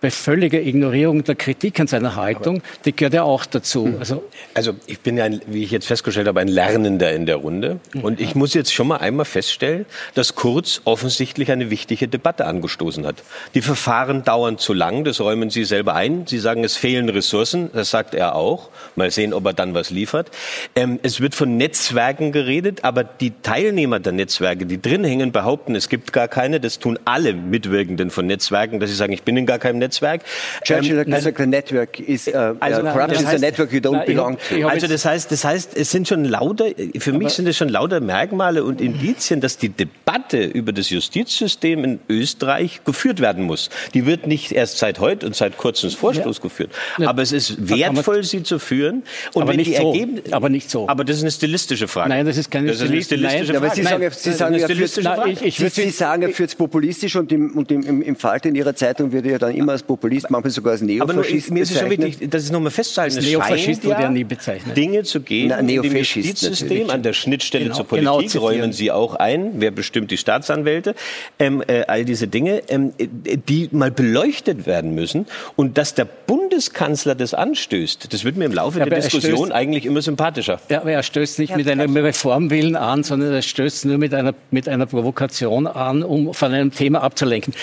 bei völliger Ignorierung der Kritik an seiner Haltung, die gehört ja auch dazu. Hm. Also, also ich bin ja, wie ich jetzt festgestellt habe, ein Lernender in der Runde. Und ich muss jetzt schon mal einmal feststellen, dass Kurz offensichtlich eine wichtige Debatte angestoßen hat. Die Verfahren dauern zu lang, das räumen Sie selber ein. Sie sagen, es fehlen Ressourcen, das sagt er auch. Mal sehen, ob er dann was liefert. Ähm, es wird von Netzwerken geredet, aber die Teilnehmer der Netzwerke, die drin hängen, behaupten, es gibt gar keine. Das tun alle Mitwirkenden von Netzwerken, dass sie sagen, ich bin in gar keinem Netzwerk. Netzwerk. Churchill hat gesagt, the network is, uh, also, uh, corrupt is a network you don't nein, belong to. Also das heißt, das heißt, es sind schon lauter, für mich sind es schon lauter Merkmale und Indizien, dass die Debatte über das Justizsystem in Österreich geführt werden muss. Die wird nicht erst seit heute und seit kurzem Vorstoß ja. geführt. Aber es ist wertvoll, sie zu führen. Und aber, nicht so. aber nicht so. Aber das ist eine stilistische Frage. Nein, das ist keine das ist eine stilistische Frage. Aber Sie sagen, Sie sagen, er führt es populistisch und, im, und im, im Falter in Ihrer Zeitung wird ja dann immer als Populist, manchmal sogar als Neofaschist Aber mir ist es schon wichtig, das ist nochmal festzuhalten. Als Neofaschist wurde ja nie bezeichnet. Dinge zu gehen Na, im Justizsystem, an der Schnittstelle genau, zur Politik, genau räumen Sie auch ein. Wer bestimmt die Staatsanwälte? Ähm, äh, all diese Dinge, ähm, die mal beleuchtet werden müssen. Und dass der Bundeskanzler das anstößt, das wird mir im Laufe ja, der Diskussion stößt, eigentlich immer sympathischer. Ja, aber er stößt nicht ja, mit einem Reformwillen an, sondern er stößt nur mit einer, mit einer Provokation an, um von einem Thema abzulenken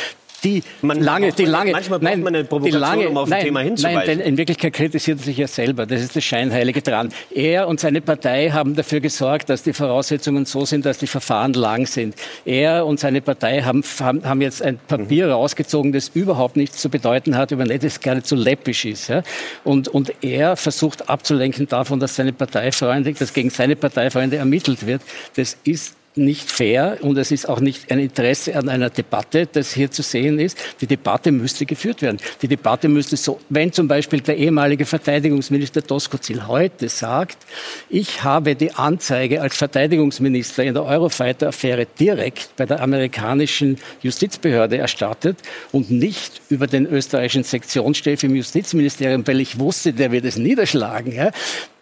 die man lange, die lange, manchmal braucht nein, man eine Provokation, lange, um auf nein, ein Thema hinzuweisen. Nein, denn in Wirklichkeit kritisiert er sich ja selber. Das ist das Scheinheilige dran. Er und seine Partei haben dafür gesorgt, dass die Voraussetzungen so sind, dass die Verfahren lang sind. Er und seine Partei haben, haben, haben jetzt ein Papier mhm. rausgezogen, das überhaupt nichts zu bedeuten hat, über das zu läppisch ist. Ja? Und, und er versucht abzulenken davon, dass seine Parteifreunde, dass gegen seine Parteifreunde ermittelt wird. Das ist nicht fair und es ist auch nicht ein Interesse an einer Debatte, das hier zu sehen ist. Die Debatte müsste geführt werden. Die Debatte müsste so, wenn zum Beispiel der ehemalige Verteidigungsminister Doskozil heute sagt, ich habe die Anzeige als Verteidigungsminister in der Eurofighter-Affäre direkt bei der amerikanischen Justizbehörde erstattet und nicht über den österreichischen Sektionschef im Justizministerium, weil ich wusste, der wird es niederschlagen. Ja,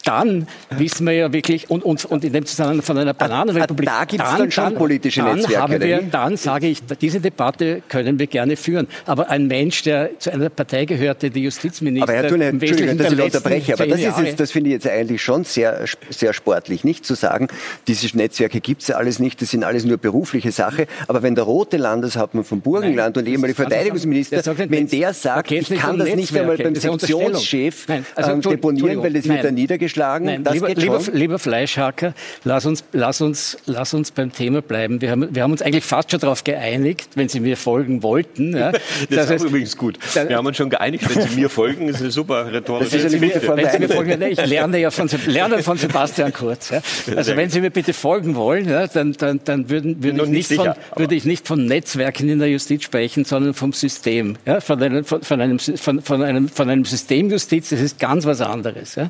dann wissen wir ja wirklich, und, und, und in dem Zusammenhang von einer Bananenrepublik. Da gibt es dann, dann, schon politische dann Netzwerke. Haben wir, dann sage ich, diese Debatte können wir gerne führen. Aber ein Mensch, der zu einer Partei gehörte, die Justizminister. Aber Herr Thune, Entschuldigung, dass ich unterbreche, aber das, ist jetzt, das finde ich jetzt eigentlich schon sehr, sehr sportlich. Nicht zu sagen, diese Netzwerke gibt es ja alles nicht, das sind alles nur berufliche Sache. Aber wenn der rote Landeshauptmann vom Burgenland Nein, und ehemalige Verteidigungsminister, der wenn der sagt, ich kann das nicht einmal beim Sektionschef also, ähm, deponieren, weil das wird dann niedergeschlagen geschlagen. Nein, das lieber, geht lieber, lieber Fleischhacker, lass uns, lass, uns, lass uns beim Thema bleiben. Wir haben, wir haben uns eigentlich fast schon darauf geeinigt, wenn Sie mir folgen wollten. Ja, das ist übrigens gut. Wir haben uns schon geeinigt, wenn Sie mir folgen, ist eine super rhetorische das ist ja Wenn Sie mir folgen, ich lerne ja von, lerne von Sebastian Kurz. Ja. Also wenn Sie mir bitte folgen wollen, ja, dann, dann, dann würden, würde, ich nicht sicher, von, würde ich nicht von Netzwerken in der Justiz sprechen, sondern vom System. Ja, von, einem, von, von, einem, von, von, einem, von einem Systemjustiz, das ist ganz was anderes. Ja.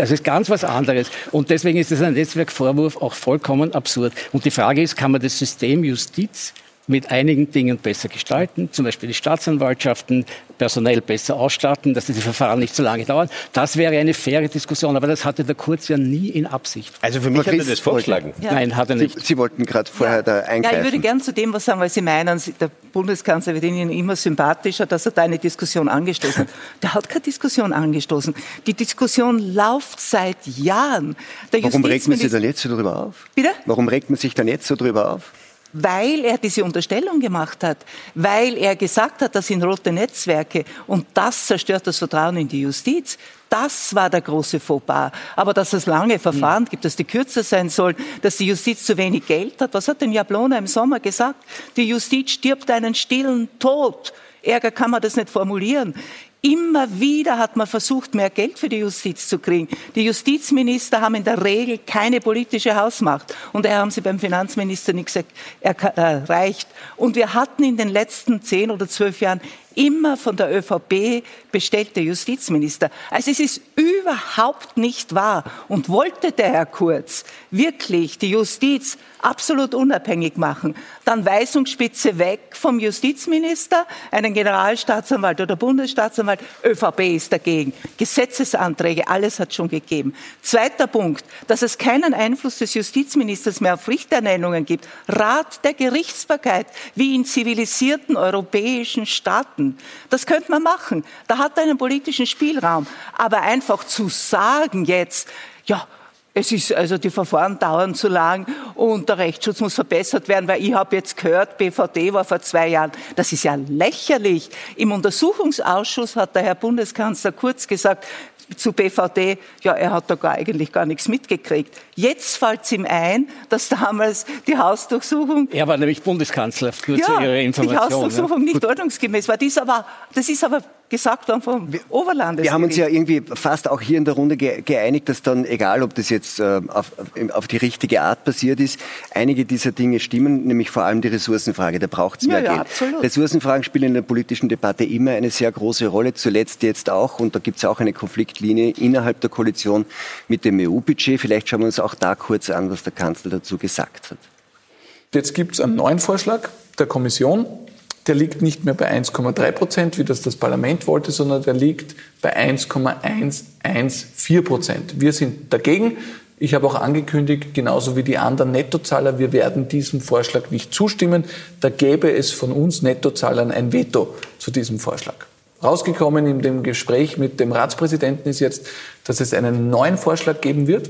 Das ist ganz was anderes. Und deswegen ist das ein Netzwerkvorwurf auch vollkommen absurd. Und die Frage ist, kann man das System Justiz mit einigen Dingen besser gestalten, zum Beispiel die Staatsanwaltschaften personell besser ausstatten, dass diese Verfahren nicht so lange dauern. Das wäre eine faire Diskussion, aber das hatte der Kurz ja nie in Absicht. Also für mich hat er das vorgeschlagen. Ja. Nein, hat er nicht. Sie, Sie wollten gerade vorher ja. da eingreifen. Ja, ich würde gern zu dem was sagen, weil Sie meinen, der Bundeskanzler wird Ihnen immer sympathischer, dass er da eine Diskussion angestoßen hat. Der hat keine Diskussion angestoßen. Die Diskussion läuft seit Jahren. Warum regt man sich dann jetzt so drüber auf? Bitte? Warum regt man sich dann jetzt so drüber auf? Weil er diese Unterstellung gemacht hat, weil er gesagt hat, das sind rote Netzwerke und das zerstört das Vertrauen in die Justiz. Das war der große Fauxpas. Aber dass es lange Verfahren gibt, dass die kürzer sein sollen, dass die Justiz zu wenig Geld hat. Was hat denn Jablona im Sommer gesagt? Die Justiz stirbt einen stillen Tod. Ärger kann man das nicht formulieren. Immer wieder hat man versucht, mehr Geld für die Justiz zu kriegen. Die Justizminister haben in der Regel keine politische Hausmacht. Und daher haben sie beim Finanzminister nichts erreicht. Und wir hatten in den letzten zehn oder zwölf Jahren immer von der ÖVP bestellte Justizminister. Also es ist überhaupt nicht wahr. Und wollte der Herr Kurz wirklich die Justiz absolut unabhängig machen, dann Weisungsspitze weg vom Justizminister, einen Generalstaatsanwalt oder Bundesstaatsanwalt, ÖVP ist dagegen. Gesetzesanträge, alles hat schon gegeben. Zweiter Punkt, dass es keinen Einfluss des Justizministers mehr auf Richterernennungen gibt. Rat der Gerichtsbarkeit, wie in zivilisierten europäischen Staaten. Das könnte man machen. Da hat er einen politischen Spielraum. Aber einfach zu sagen jetzt, ja, es ist also die Verfahren dauern zu lang und der Rechtsschutz muss verbessert werden, weil ich habe jetzt gehört, BVD war vor zwei Jahren. Das ist ja lächerlich. Im Untersuchungsausschuss hat der Herr Bundeskanzler Kurz gesagt, zu BVD, ja, er hat da gar eigentlich gar nichts mitgekriegt. Jetzt fällt es ihm ein, dass damals die Hausdurchsuchung. Er war nämlich Bundeskanzler, nur ja, zu Ihrer Information. Die Hausdurchsuchung ja. nicht ordnungsgemäß war. Dies aber, das ist aber gesagt worden vom wir, Oberlandes. Wir haben uns ja irgendwie fast auch hier in der Runde geeinigt, dass dann, egal ob das jetzt äh, auf, auf, die richtige Art passiert ist, einige dieser Dinge stimmen, nämlich vor allem die Ressourcenfrage. Da braucht es mehr ja, Geld. Absolut. Ressourcenfragen spielen in der politischen Debatte immer eine sehr große Rolle, zuletzt jetzt auch, und da gibt es auch eine Konfliktlinie innerhalb der Koalition mit dem EU-Budget. Vielleicht schauen wir uns auch da kurz an, was der Kanzler dazu gesagt hat. Jetzt gibt es einen neuen Vorschlag der Kommission der liegt nicht mehr bei 1,3 Prozent, wie das das Parlament wollte, sondern der liegt bei 1,114 Prozent. Wir sind dagegen. Ich habe auch angekündigt, genauso wie die anderen Nettozahler, wir werden diesem Vorschlag nicht zustimmen. Da gäbe es von uns Nettozahlern ein Veto zu diesem Vorschlag. Rausgekommen in dem Gespräch mit dem Ratspräsidenten ist jetzt, dass es einen neuen Vorschlag geben wird,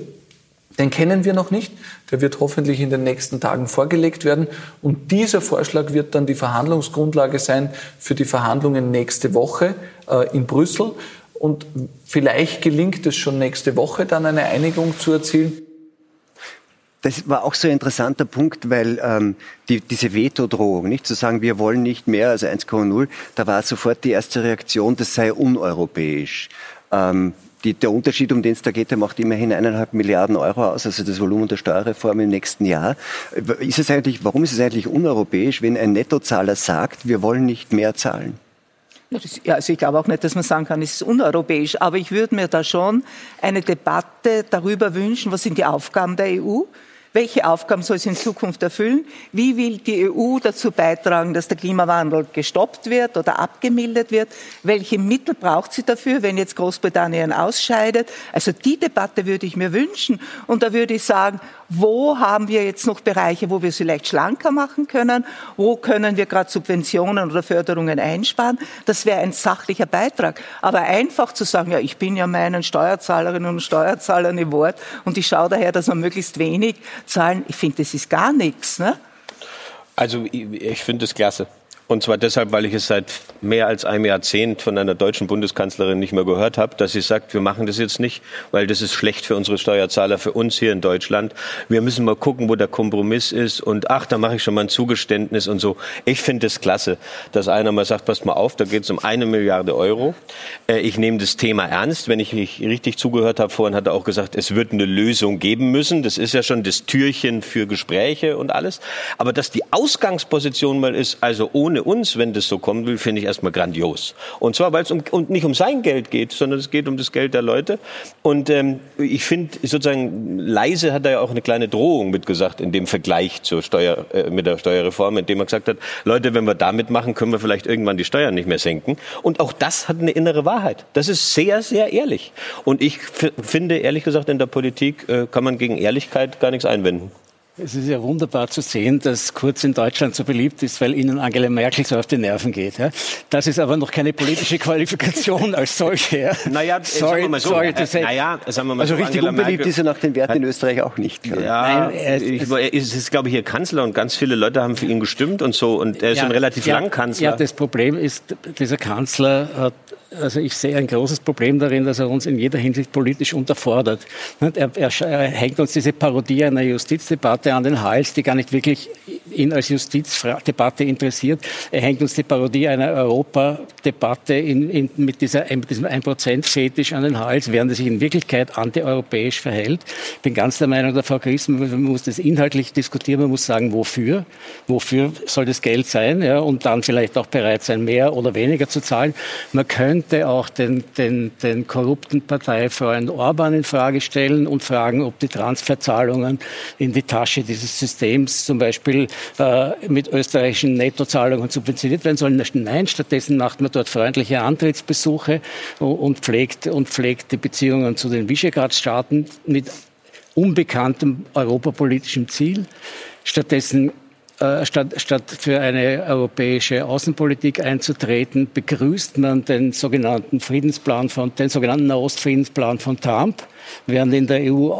den kennen wir noch nicht. Der wird hoffentlich in den nächsten Tagen vorgelegt werden. Und dieser Vorschlag wird dann die Verhandlungsgrundlage sein für die Verhandlungen nächste Woche äh, in Brüssel. Und vielleicht gelingt es schon nächste Woche dann eine Einigung zu erzielen. Das war auch so ein interessanter Punkt, weil ähm, die, diese Vetodrohung, nicht zu sagen, wir wollen nicht mehr als 1,0, da war sofort die erste Reaktion, das sei uneuropäisch. Ähm, die, der Unterschied, um den es da geht, der macht immerhin eineinhalb Milliarden Euro aus, also das Volumen der Steuerreform im nächsten Jahr. Ist es eigentlich, warum ist es eigentlich uneuropäisch, wenn ein Nettozahler sagt, wir wollen nicht mehr zahlen? Ja, also ich glaube auch nicht, dass man sagen kann, es ist uneuropäisch. Aber ich würde mir da schon eine Debatte darüber wünschen, was sind die Aufgaben der EU? Welche Aufgaben soll sie in Zukunft erfüllen? Wie will die EU dazu beitragen, dass der Klimawandel gestoppt wird oder abgemildert wird? Welche Mittel braucht sie dafür, wenn jetzt Großbritannien ausscheidet? Also die Debatte würde ich mir wünschen. Und da würde ich sagen, wo haben wir jetzt noch Bereiche, wo wir es vielleicht schlanker machen können? Wo können wir gerade Subventionen oder Förderungen einsparen? Das wäre ein sachlicher Beitrag. Aber einfach zu sagen, ja, ich bin ja meinen Steuerzahlerinnen und Steuerzahlern im Wort und ich schaue daher, dass man möglichst wenig zahlen, ich finde, das ist gar nichts. Ne? Also ich, ich finde es klasse. Und zwar deshalb, weil ich es seit mehr als einem Jahrzehnt von einer deutschen Bundeskanzlerin nicht mehr gehört habe, dass sie sagt, wir machen das jetzt nicht, weil das ist schlecht für unsere Steuerzahler, für uns hier in Deutschland. Wir müssen mal gucken, wo der Kompromiss ist und ach, da mache ich schon mal ein Zugeständnis und so. Ich finde es klasse, dass einer mal sagt, passt mal auf, da geht es um eine Milliarde Euro. Äh, ich nehme das Thema ernst. Wenn ich richtig zugehört habe, vorhin hat er auch gesagt, es wird eine Lösung geben müssen. Das ist ja schon das Türchen für Gespräche und alles. Aber dass die Ausgangsposition mal ist, also ohne ohne uns, wenn das so kommen will, finde ich erstmal grandios. Und zwar, weil es um, um, nicht um sein Geld geht, sondern es geht um das Geld der Leute. Und ähm, ich finde sozusagen, leise hat er ja auch eine kleine Drohung mitgesagt in dem Vergleich zur Steuer, äh, mit der Steuerreform, indem er gesagt hat, Leute, wenn wir damit machen, können wir vielleicht irgendwann die Steuern nicht mehr senken. Und auch das hat eine innere Wahrheit. Das ist sehr, sehr ehrlich. Und ich finde, ehrlich gesagt, in der Politik äh, kann man gegen Ehrlichkeit gar nichts einwenden. Es ist ja wunderbar zu sehen, dass Kurz in Deutschland so beliebt ist, weil Ihnen Angela Merkel so auf die Nerven geht. Das ist aber noch keine politische Qualifikation als solche. Naja, sorry, sagen wir mal so. Sorry äh, naja, sagen wir mal also so, richtig Angela unbeliebt Merkel ist er nach den Werten in Österreich auch nicht. Ja, Nein, er, ich, er ist, glaube ich, hier Kanzler und ganz viele Leute haben für ihn gestimmt und so. Und er ist ja, schon relativ ja, lang Kanzler. Ja, das Problem ist, dieser Kanzler hat also ich sehe ein großes Problem darin, dass er uns in jeder Hinsicht politisch unterfordert. Er, er, er hängt uns diese Parodie einer Justizdebatte Debatte an den Hals, die gar nicht wirklich ihn als Justizdebatte interessiert. Er hängt uns die Parodie einer Europadebatte in, in, mit, dieser, mit diesem 1%-Fetisch an den Hals, während er sich in Wirklichkeit antieuropäisch verhält. Ich bin ganz der Meinung der Frau Christen, man muss das inhaltlich diskutieren, man muss sagen, wofür, wofür soll das Geld sein ja, und dann vielleicht auch bereit sein, mehr oder weniger zu zahlen. Man könnte auch den, den, den korrupten Parteifreund Orban in Frage stellen und fragen, ob die Transferzahlungen in die Tasche dieses Systems zum Beispiel äh, mit österreichischen Nettozahlungen subventioniert werden sollen. Nein, stattdessen macht man dort freundliche Antrittsbesuche und pflegt, und pflegt die Beziehungen zu den Visegrad-Staaten mit unbekanntem europapolitischem Ziel. Stattdessen äh, statt, statt für eine europäische Außenpolitik einzutreten, begrüßt man den sogenannten Friedensplan von, den sogenannten Nahostfriedensplan von Trump, während in der EU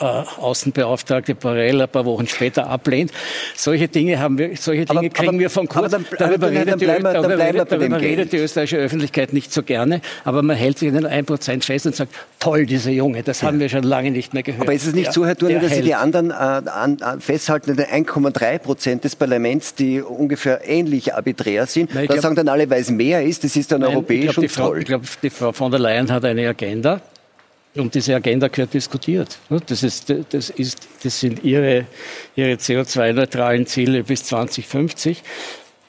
Außenbeauftragte Borrell ein paar Wochen später ablehnt. Solche Dinge haben wir, solche Dinge aber, kriegen aber, wir von kurz. Dann, darüber redet, die, darüber redet, darüber redet die österreichische Öffentlichkeit nicht so gerne, aber man hält sich in den 1% fest und sagt, toll, dieser Junge, das haben wir schon lange nicht mehr gehört. Aber ist es nicht so, Herr Thurner, dass Sie die anderen äh, an, an, festhalten, 1,3 Prozent des Parlaments, die ungefähr ähnlich arbiträr sind, Nein, da glaub, sagen dann alle, weil es mehr ist, das ist dann Nein, europäisch glaub, und Frau, toll. Ich glaube, die Frau von der Leyen hat eine Agenda, und diese Agenda gehört diskutiert. Das, ist, das, ist, das sind ihre, ihre CO2-neutralen Ziele bis 2050.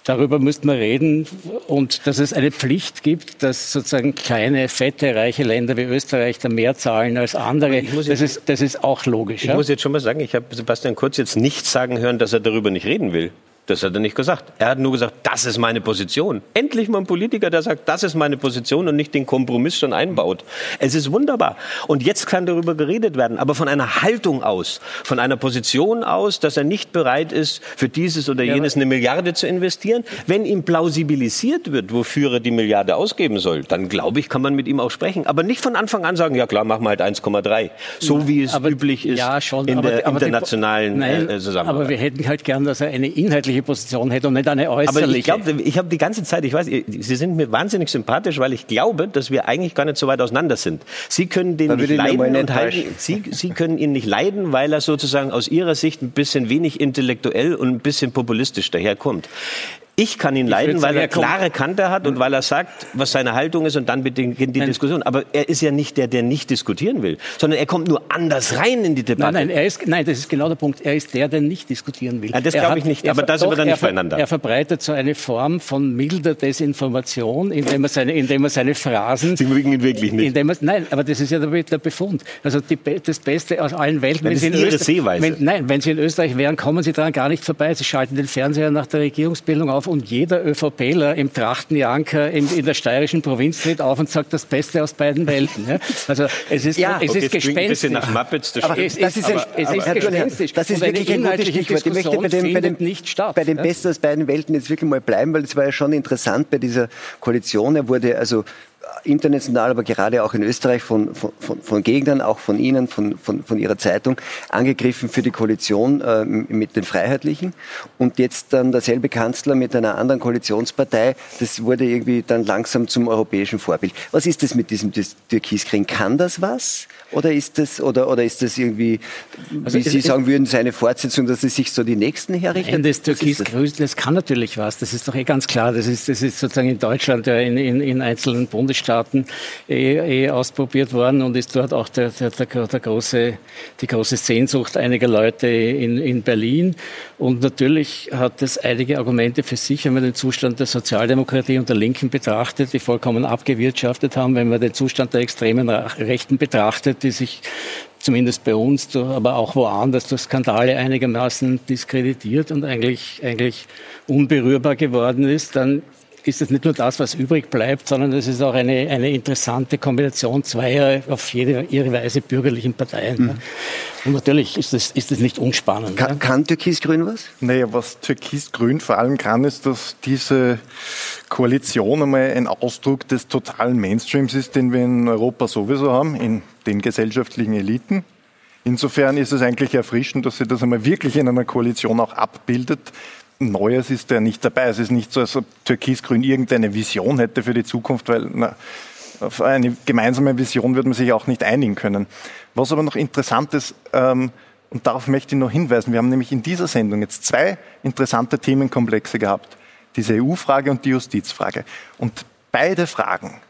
Darüber müsste man reden und dass es eine Pflicht gibt, dass sozusagen kleine, fette, reiche Länder wie Österreich da mehr zahlen als andere. Das ist, das ist auch logisch. Ich ja? muss jetzt schon mal sagen, ich habe Sebastian Kurz jetzt nicht sagen hören, dass er darüber nicht reden will. Das hat er nicht gesagt. Er hat nur gesagt, das ist meine Position. Endlich mal ein Politiker, der sagt, das ist meine Position und nicht den Kompromiss schon einbaut. Es ist wunderbar. Und jetzt kann darüber geredet werden, aber von einer Haltung aus, von einer Position aus, dass er nicht bereit ist, für dieses oder jenes eine Milliarde zu investieren. Wenn ihm plausibilisiert wird, wofür er die Milliarde ausgeben soll, dann glaube ich, kann man mit ihm auch sprechen. Aber nicht von Anfang an sagen, ja klar, machen wir halt 1,3. So wie es aber, üblich ist ja, schon, in aber, der aber internationalen die, nein, äh, Zusammenarbeit. Aber wir hätten halt gern, dass er eine inhaltliche inhaltliche Position hätte und nicht eine äußerliche. Aber ich glaube, ich habe die ganze Zeit, ich weiß, Sie sind mir wahnsinnig sympathisch, weil ich glaube, dass wir eigentlich gar nicht so weit auseinander sind. Sie können den nicht leiden und halten, Sie, Sie können ihn nicht leiden, weil er sozusagen aus Ihrer Sicht ein bisschen wenig intellektuell und ein bisschen populistisch daherkommt. Ich kann ihn leiden, weil er klare Kante hat und weil er sagt, was seine Haltung ist und dann beginnt die nein. Diskussion. Aber er ist ja nicht der, der nicht diskutieren will, sondern er kommt nur anders rein in die Debatte. Nein, nein, er ist, nein das ist genau der Punkt. Er ist der, der nicht diskutieren will. Ja, das glaube ich nicht, aber da sind wir dann nicht voneinander. Er verbreitet so eine Form von milder Desinformation, indem er seine, indem er seine Phrasen... Sie mögen ihn wirklich nicht. Er, nein, aber das ist ja der, der Befund. Also die, das Beste aus allen Welten... Wenn Sie in Ihre Sehweise. Wenn, nein, wenn Sie in Österreich wären, kommen Sie daran gar nicht vorbei. Sie schalten den Fernseher nach der Regierungsbildung auf und jeder ÖVP ÖVPler im Trachtenjanker in, in, der steirischen Provinz tritt auf und sagt das Beste aus beiden Welten. Ja? Also es ist, ja, es okay, ist gespenstisch. nach Muppets, das, aber es ist, ist, aber, es ist gespenstisch. Das ist wirklich ein gutes Stichwort. Ich möchte bei dem, bei dem, nicht statt. Bei dem ja? Besten aus beiden Welten jetzt wirklich mal bleiben, weil es war ja schon interessant bei dieser Koalition. Er wurde also international, aber gerade auch in Österreich von, von, von Gegnern, auch von Ihnen, von, von, von Ihrer Zeitung, angegriffen für die Koalition äh, mit den Freiheitlichen. Und jetzt dann derselbe Kanzler mit einer anderen Koalitionspartei, das wurde irgendwie dann langsam zum europäischen Vorbild. Was ist das mit diesem Türkiskrieg? Kann das was? Oder ist das, oder, oder ist das irgendwie, also wie Sie sagen würden, seine Fortsetzung, dass es sich so die Nächsten herrichten? Nein, das Türkisgrün, das kann natürlich was. Das ist doch eh ganz klar. Das ist, das ist sozusagen in Deutschland, ja, in, in, in einzelnen Bundesstaaten eh, eh ausprobiert worden und ist dort auch der, der, der, der große, die große Sehnsucht einiger Leute in, in Berlin. Und natürlich hat es einige Argumente für sich, wenn man den Zustand der Sozialdemokratie und der Linken betrachtet, die vollkommen abgewirtschaftet haben, wenn man den Zustand der extremen Rechten betrachtet, die sich zumindest bei uns, aber auch woanders durch Skandale einigermaßen diskreditiert und eigentlich, eigentlich unberührbar geworden ist, dann ist es nicht nur das, was übrig bleibt, sondern es ist auch eine, eine interessante Kombination zweier auf jede, ihre Weise bürgerlichen Parteien. Mhm. Und natürlich ist es, ist es nicht unspannend. Kann, ja? kann Türkis-Grün was? Naja, was Türkis-Grün vor allem kann, ist, dass diese Koalition einmal ein Ausdruck des totalen Mainstreams ist, den wir in Europa sowieso haben, in den gesellschaftlichen Eliten. Insofern ist es eigentlich erfrischend, dass sie das einmal wirklich in einer Koalition auch abbildet. Neues ist ja nicht dabei. Es ist nicht so, als ob Türkis-Grün irgendeine Vision hätte für die Zukunft, weil na, auf eine gemeinsame Vision würde man sich auch nicht einigen können. Was aber noch interessant ist, ähm, Und darauf möchte ich noch hinweisen. Wir haben nämlich in dieser Sendung jetzt zwei interessante Themenkomplexe gehabt. Diese EU-Frage und die Justizfrage. Und beide Fragen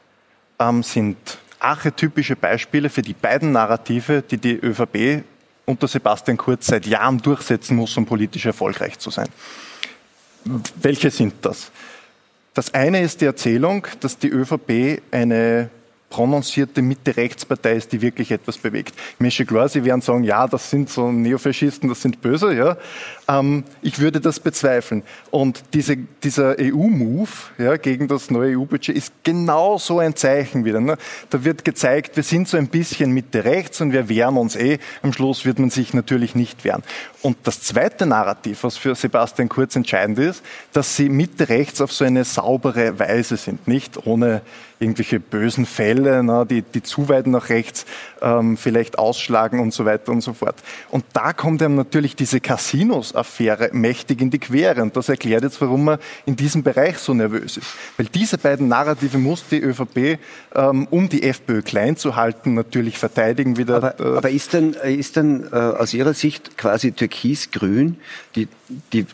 ähm, sind archetypische Beispiele für die beiden Narrative, die die ÖVP unter Sebastian Kurz seit Jahren durchsetzen muss, um politisch erfolgreich zu sein. Welche sind das? Das eine ist die Erzählung, dass die ÖVP eine prononcierte Mitte-Rechtspartei ist, die wirklich etwas bewegt. Schon klar, Sie werden sagen, ja, das sind so Neofaschisten, das sind Böse, ja. Ähm, ich würde das bezweifeln. Und diese, dieser EU-Move ja, gegen das neue EU-Budget ist genau so ein Zeichen wieder. Ne? Da wird gezeigt, wir sind so ein bisschen Mitte-Rechts und wir wehren uns eh. Am Schluss wird man sich natürlich nicht wehren. Und das zweite Narrativ, was für Sebastian Kurz entscheidend ist, dass sie Mitte-Rechts auf so eine saubere Weise sind, nicht ohne irgendwelche bösen Fälle, na, die, die zu weit nach rechts ähm, vielleicht ausschlagen und so weiter und so fort. Und da kommt einem natürlich diese Casinos-Affäre mächtig in die Quere. Und das erklärt jetzt, warum man in diesem Bereich so nervös ist. Weil diese beiden Narrative muss die ÖVP, ähm, um die FPÖ klein zu halten, natürlich verteidigen wieder. Aber, äh, aber ist denn, ist denn äh, aus Ihrer Sicht quasi Türkis-Grün die, die,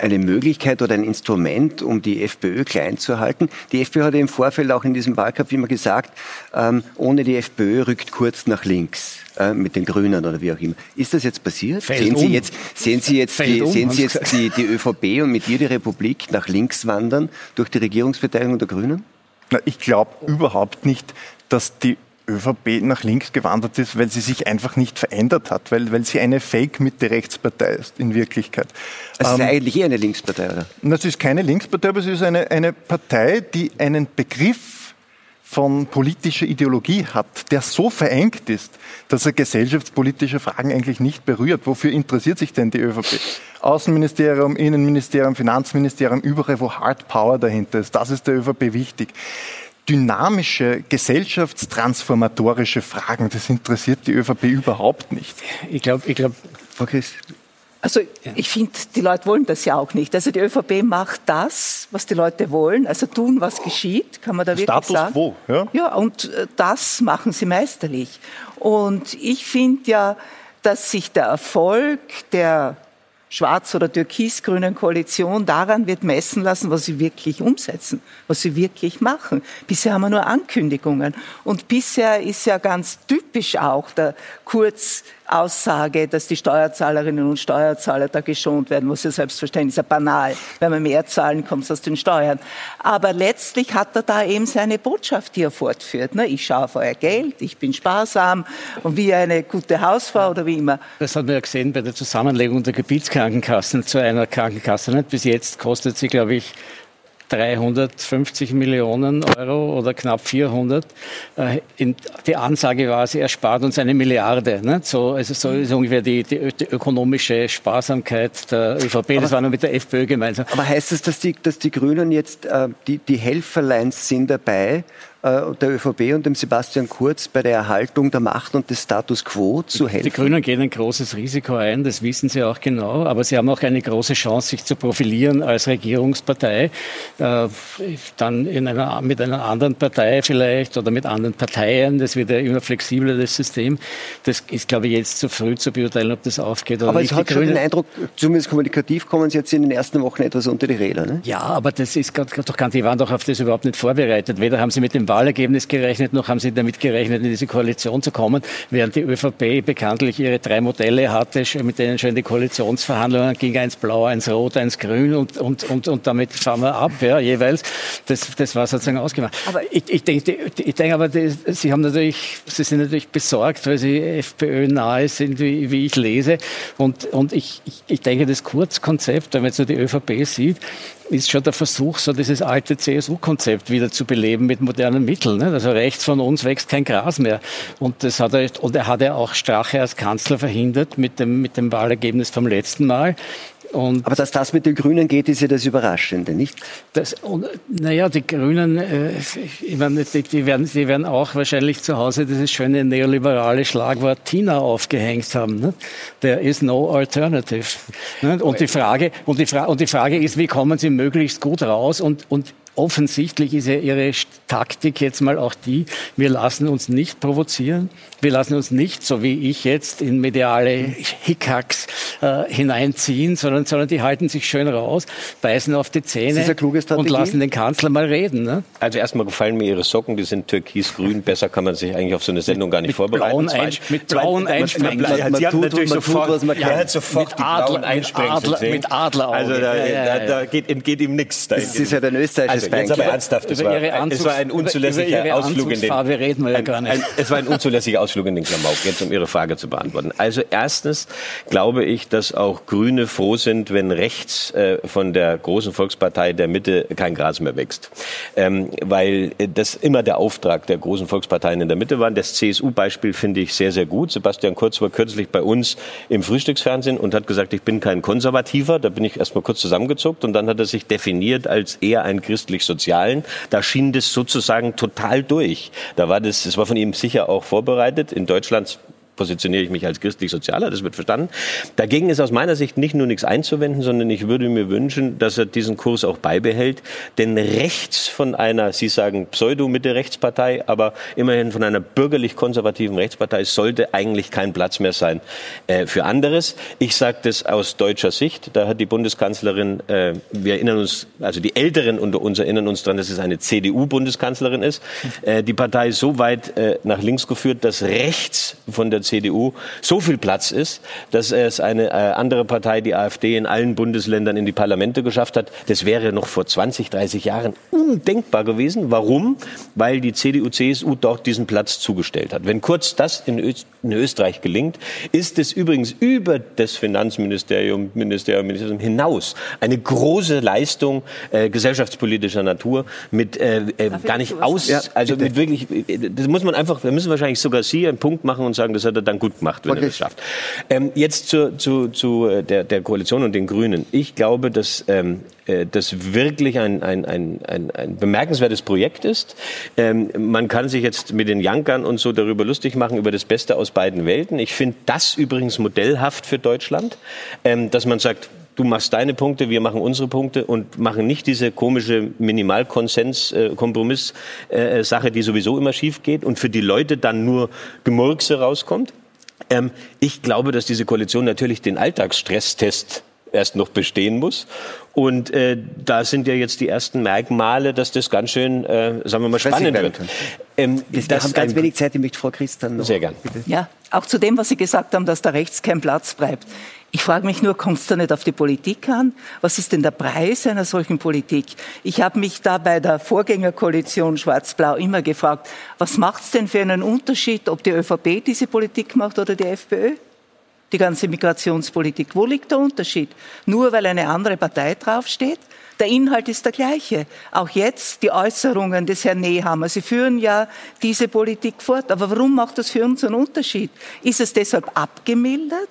eine Möglichkeit oder ein Instrument, um die FPÖ klein zu halten? Die FPÖ hat ja im Vorfeld auch in diesem Wahlkampf immer gesagt, ähm, ohne die FPÖ rückt Kurz nach links äh, mit den Grünen oder wie auch immer. Ist das jetzt passiert? sehen Sie jetzt, sehen Sie jetzt, die, um, sehen Sie jetzt die, die ÖVP und mit ihr die Republik nach links wandern durch die Regierungsbeteiligung der Grünen? Na, ich glaube überhaupt nicht, dass die ÖVP nach links gewandert ist, weil sie sich einfach nicht verändert hat, weil, weil sie eine Fake-Mitte-Rechtspartei ist in Wirklichkeit. Es ist ähm, eigentlich eher eine Linkspartei, oder? Das ist keine Linkspartei, aber es ist eine, eine Partei, die einen Begriff von politischer Ideologie hat, der so verengt ist, dass er gesellschaftspolitische Fragen eigentlich nicht berührt. Wofür interessiert sich denn die ÖVP? Außenministerium, Innenministerium, Finanzministerium, überall, wo Hard Power dahinter ist. Das ist der ÖVP wichtig. Dynamische, gesellschaftstransformatorische Fragen, das interessiert die ÖVP überhaupt nicht. Ich glaube, ich glaube, Frau Christ, also ich finde, die Leute wollen das ja auch nicht. Also die ÖVP macht das, was die Leute wollen, also tun, was geschieht, kann man da wirklich Status sagen. Quo, ja. ja, und äh, das machen sie meisterlich. Und ich finde ja, dass sich der Erfolg der schwarz- oder türkis-grünen Koalition daran wird messen lassen, was sie wirklich umsetzen, was sie wirklich machen. Bisher haben wir nur Ankündigungen. Und bisher ist ja ganz typisch auch der Kurz Aussage, dass die Steuerzahlerinnen und Steuerzahler da geschont werden, was ja selbstverständlich ist, ja banal. Wenn wir mehr zahlen, kommt es aus den Steuern. Aber letztlich hat er da eben seine Botschaft, die er fortführt. Ne? Ich schaue auf euer Geld, ich bin sparsam und wie eine gute Hausfrau oder wie immer. Das hat man ja gesehen bei der Zusammenlegung der Gebietskrankenkassen zu einer Krankenkasse. Bis jetzt kostet sie, glaube ich, 350 Millionen Euro oder knapp 400. Äh, die Ansage war, sie erspart uns eine Milliarde. Ne? So, also so ist ungefähr die, die, die ökonomische Sparsamkeit der ÖVP. Aber, das war nur mit der FPÖ gemeinsam. Aber heißt das, dass die, dass die Grünen jetzt äh, die, die Helferleins sind dabei, der ÖVP und dem Sebastian Kurz bei der Erhaltung der Macht und des Status quo zu helfen? Die Grünen gehen ein großes Risiko ein, das wissen sie auch genau, aber sie haben auch eine große Chance, sich zu profilieren als Regierungspartei, äh, dann in einer, mit einer anderen Partei vielleicht oder mit anderen Parteien, das wird ja immer flexibler, das System. Das ist, glaube ich, jetzt zu früh zu beurteilen, ob das aufgeht oder aber nicht. Aber es hat schon den Eindruck, zumindest kommunikativ kommen Sie jetzt in den ersten Wochen etwas unter die Räder, ne? Ja, aber das ist doch nicht, die waren doch auf das überhaupt nicht vorbereitet. Weder haben sie mit dem Wahlergebnis gerechnet, noch haben sie damit gerechnet, in diese Koalition zu kommen, während die ÖVP bekanntlich ihre drei Modelle hatte, mit denen schon die Koalitionsverhandlungen ging, eins blau, eins rot, eins grün und, und, und, und damit fahren wir ab, ja, jeweils. Das, das war sozusagen ausgemacht. Aber ich, ich denke, ich denke aber, die, sie haben natürlich, sie sind natürlich besorgt, weil sie FPÖ nahe sind, wie, wie ich lese. Und, und ich, ich, ich denke, das Kurzkonzept, wenn man jetzt so die ÖVP sieht, ist schon der Versuch, so dieses alte CSU-Konzept wieder zu beleben mit modernen Mitteln. Ne? Also rechts von uns wächst kein Gras mehr. Und das hat er, und er hat ja auch Strache als Kanzler verhindert mit dem, mit dem Wahlergebnis vom letzten Mal. Und Aber dass das mit den Grünen geht, ist ja das Überraschende, nicht? Das, naja, die Grünen, äh, ich meine, die, die, werden, die werden auch wahrscheinlich zu Hause dieses schöne neoliberale Schlagwort Tina aufgehängt haben. Ne? There is no alternative. Ne? Und, die Frage, und, die Fra und die Frage ist, wie kommen sie möglichst gut raus? Und, und offensichtlich ist ja Ihre Taktik jetzt mal auch die, wir lassen uns nicht provozieren, wir lassen uns nicht, so wie ich jetzt, in mediale Hickhacks äh, hineinziehen, sondern, sondern die halten sich schön raus, beißen auf die Zähne und lassen den Kanzler mal reden. Ne? Also erstmal gefallen mir Ihre Socken, die sind türkis-grün, besser kann man sich eigentlich auf so eine Sendung gar nicht mit vorbereiten. Blauen ein, mit blauen Einsprengsel. Sie haben natürlich sofort, man ja, sofort mit Adler, mit, mit Adler Also da, ja, ja, da, da geht, entgeht ihm nichts. Das ist ja der österreichische also, jetzt aber ernsthaft, es war, es war ein unzulässiger Ausflug in den... reden wir ja gar nicht. Ein, es war ein unzulässiger Ausflug in den Klamauk, jetzt um Ihre Frage zu beantworten. Also erstens glaube ich, dass auch Grüne froh sind, wenn rechts äh, von der großen Volkspartei der Mitte kein Gras mehr wächst. Ähm, weil das immer der Auftrag der großen Volksparteien in der Mitte war. Das CSU-Beispiel finde ich sehr, sehr gut. Sebastian Kurz war kürzlich bei uns im Frühstücksfernsehen und hat gesagt, ich bin kein Konservativer. Da bin ich erstmal kurz zusammengezuckt und dann hat er sich definiert als eher ein christlich-sozialen. Da schien das sozusagen total durch. Da war das, das war von ihm sicher auch vorbereitet. In Deutschland positioniere ich mich als christlich-sozialer, das wird verstanden. Dagegen ist aus meiner Sicht nicht nur nichts einzuwenden, sondern ich würde mir wünschen, dass er diesen Kurs auch beibehält. Denn rechts von einer, Sie sagen Pseudo-Mitte-Rechtspartei, aber immerhin von einer bürgerlich-konservativen Rechtspartei sollte eigentlich kein Platz mehr sein äh, für anderes. Ich sage das aus deutscher Sicht. Da hat die Bundeskanzlerin, äh, wir erinnern uns, also die Älteren unter uns erinnern uns daran, dass es eine CDU-Bundeskanzlerin ist. Äh, die Partei so weit äh, nach links geführt, dass rechts von der CDU so viel Platz ist, dass es eine äh, andere Partei, die AfD, in allen Bundesländern in die Parlamente geschafft hat. Das wäre noch vor 20, 30 Jahren undenkbar gewesen. Warum? Weil die CDU, CSU dort diesen Platz zugestellt hat. Wenn kurz das in, Ö in Österreich gelingt, ist es übrigens über das Finanzministerium, Ministerium, Ministerium hinaus eine große Leistung äh, gesellschaftspolitischer Natur mit äh, äh, gar nicht aus, ja, also mit wirklich, das muss man einfach, da müssen wahrscheinlich sogar Sie einen Punkt machen und sagen, das hat er dann gut gemacht, wenn okay. er das schafft. Ähm, jetzt zu, zu, zu äh, der, der Koalition und den Grünen. Ich glaube, dass ähm, äh, das wirklich ein, ein, ein, ein, ein bemerkenswertes Projekt ist. Ähm, man kann sich jetzt mit den Jankern und so darüber lustig machen, über das Beste aus beiden Welten. Ich finde das übrigens modellhaft für Deutschland, ähm, dass man sagt, du machst deine Punkte, wir machen unsere Punkte und machen nicht diese komische Minimalkonsens-Kompromiss-Sache, äh, die sowieso immer schief geht und für die Leute dann nur Gemurkse rauskommt. Ähm, ich glaube, dass diese Koalition natürlich den Alltagsstresstest erst noch bestehen muss. Und äh, da sind ja jetzt die ersten Merkmale, dass das ganz schön, äh, sagen wir mal, spannend wird. Ähm, wir haben ganz wenig Zeit, ich möchte Frau Christian noch. Sehr gern. Bitte. Ja, auch zu dem, was Sie gesagt haben, dass da rechts kein Platz bleibt. Ich frage mich nur, kommt es da nicht auf die Politik an? Was ist denn der Preis einer solchen Politik? Ich habe mich da bei der Vorgängerkoalition Schwarz-Blau immer gefragt, was macht es denn für einen Unterschied, ob die ÖVP diese Politik macht oder die FPÖ? Die ganze Migrationspolitik. Wo liegt der Unterschied? Nur weil eine andere Partei draufsteht? Der Inhalt ist der gleiche. Auch jetzt die Äußerungen des Herrn Nehammer. Sie führen ja diese Politik fort. Aber warum macht das für uns einen Unterschied? Ist es deshalb abgemildert?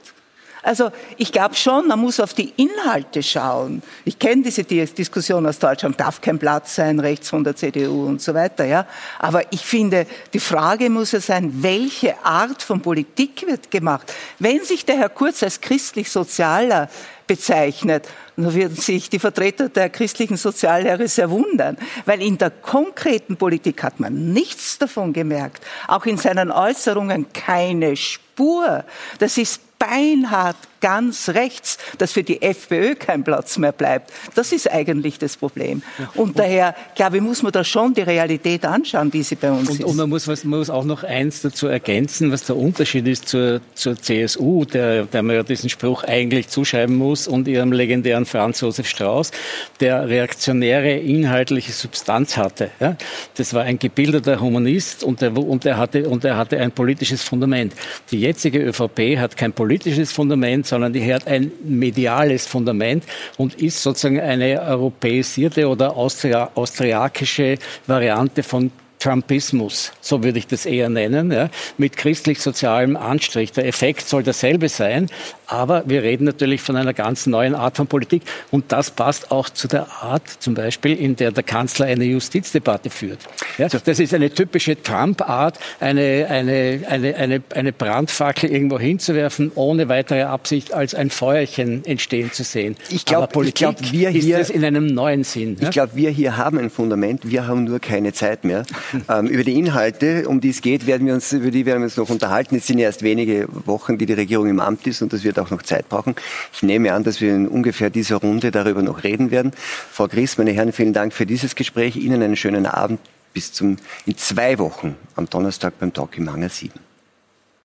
Also ich glaube schon, man muss auf die Inhalte schauen. Ich kenne diese Diskussion aus Deutschland, darf kein Platz sein, rechts von der CDU und so weiter. Ja? Aber ich finde, die Frage muss ja sein, welche Art von Politik wird gemacht? Wenn sich der Herr Kurz als christlich-sozialer bezeichnet, dann würden sich die Vertreter der christlichen Soziallehre sehr wundern, weil in der konkreten Politik hat man nichts davon gemerkt, auch in seinen Äußerungen keine Spur. Das ist beinhart ganz rechts, dass für die FPÖ kein Platz mehr bleibt. Das ist eigentlich das Problem. Und daher, glaube ich, muss man da schon die Realität anschauen, wie sie bei uns und, ist. Und man muss, man muss auch noch eins dazu ergänzen, was der Unterschied ist zur, zur CSU, der, der man ja diesen Spruch eigentlich zuschreiben muss, und ihrem legendären Franz Josef Strauß, der reaktionäre inhaltliche Substanz hatte. Ja? Das war ein gebildeter Humanist und er, und, er hatte, und er hatte ein politisches Fundament. Die jetzige ÖVP hat kein politisches Fundament, sondern die hat ein mediales Fundament und ist sozusagen eine europäisierte oder Austria austriakische Variante von Trumpismus, so würde ich das eher nennen, ja, mit christlich-sozialem Anstrich. Der Effekt soll derselbe sein, aber wir reden natürlich von einer ganz neuen Art von Politik und das passt auch zu der Art zum Beispiel, in der der Kanzler eine Justizdebatte führt. Ja, das ist eine typische Trump-Art, eine, eine, eine, eine, eine Brandfackel irgendwo hinzuwerfen, ohne weitere Absicht als ein Feuerchen entstehen zu sehen. Ich glaube, glaub, wir hier, in einem neuen Sinn. Ich glaube, wir hier haben ein Fundament, wir haben nur keine Zeit mehr. Ähm, über die Inhalte, um die es geht, werden wir uns, über die werden wir uns noch unterhalten. Es sind erst wenige Wochen, die die Regierung im Amt ist und das wird auch noch Zeit brauchen. Ich nehme an, dass wir in ungefähr dieser Runde darüber noch reden werden. Frau Chris, meine Herren, vielen Dank für dieses Gespräch. Ihnen einen schönen Abend. Bis zum, in zwei Wochen am Donnerstag beim Talk im Hangar 7.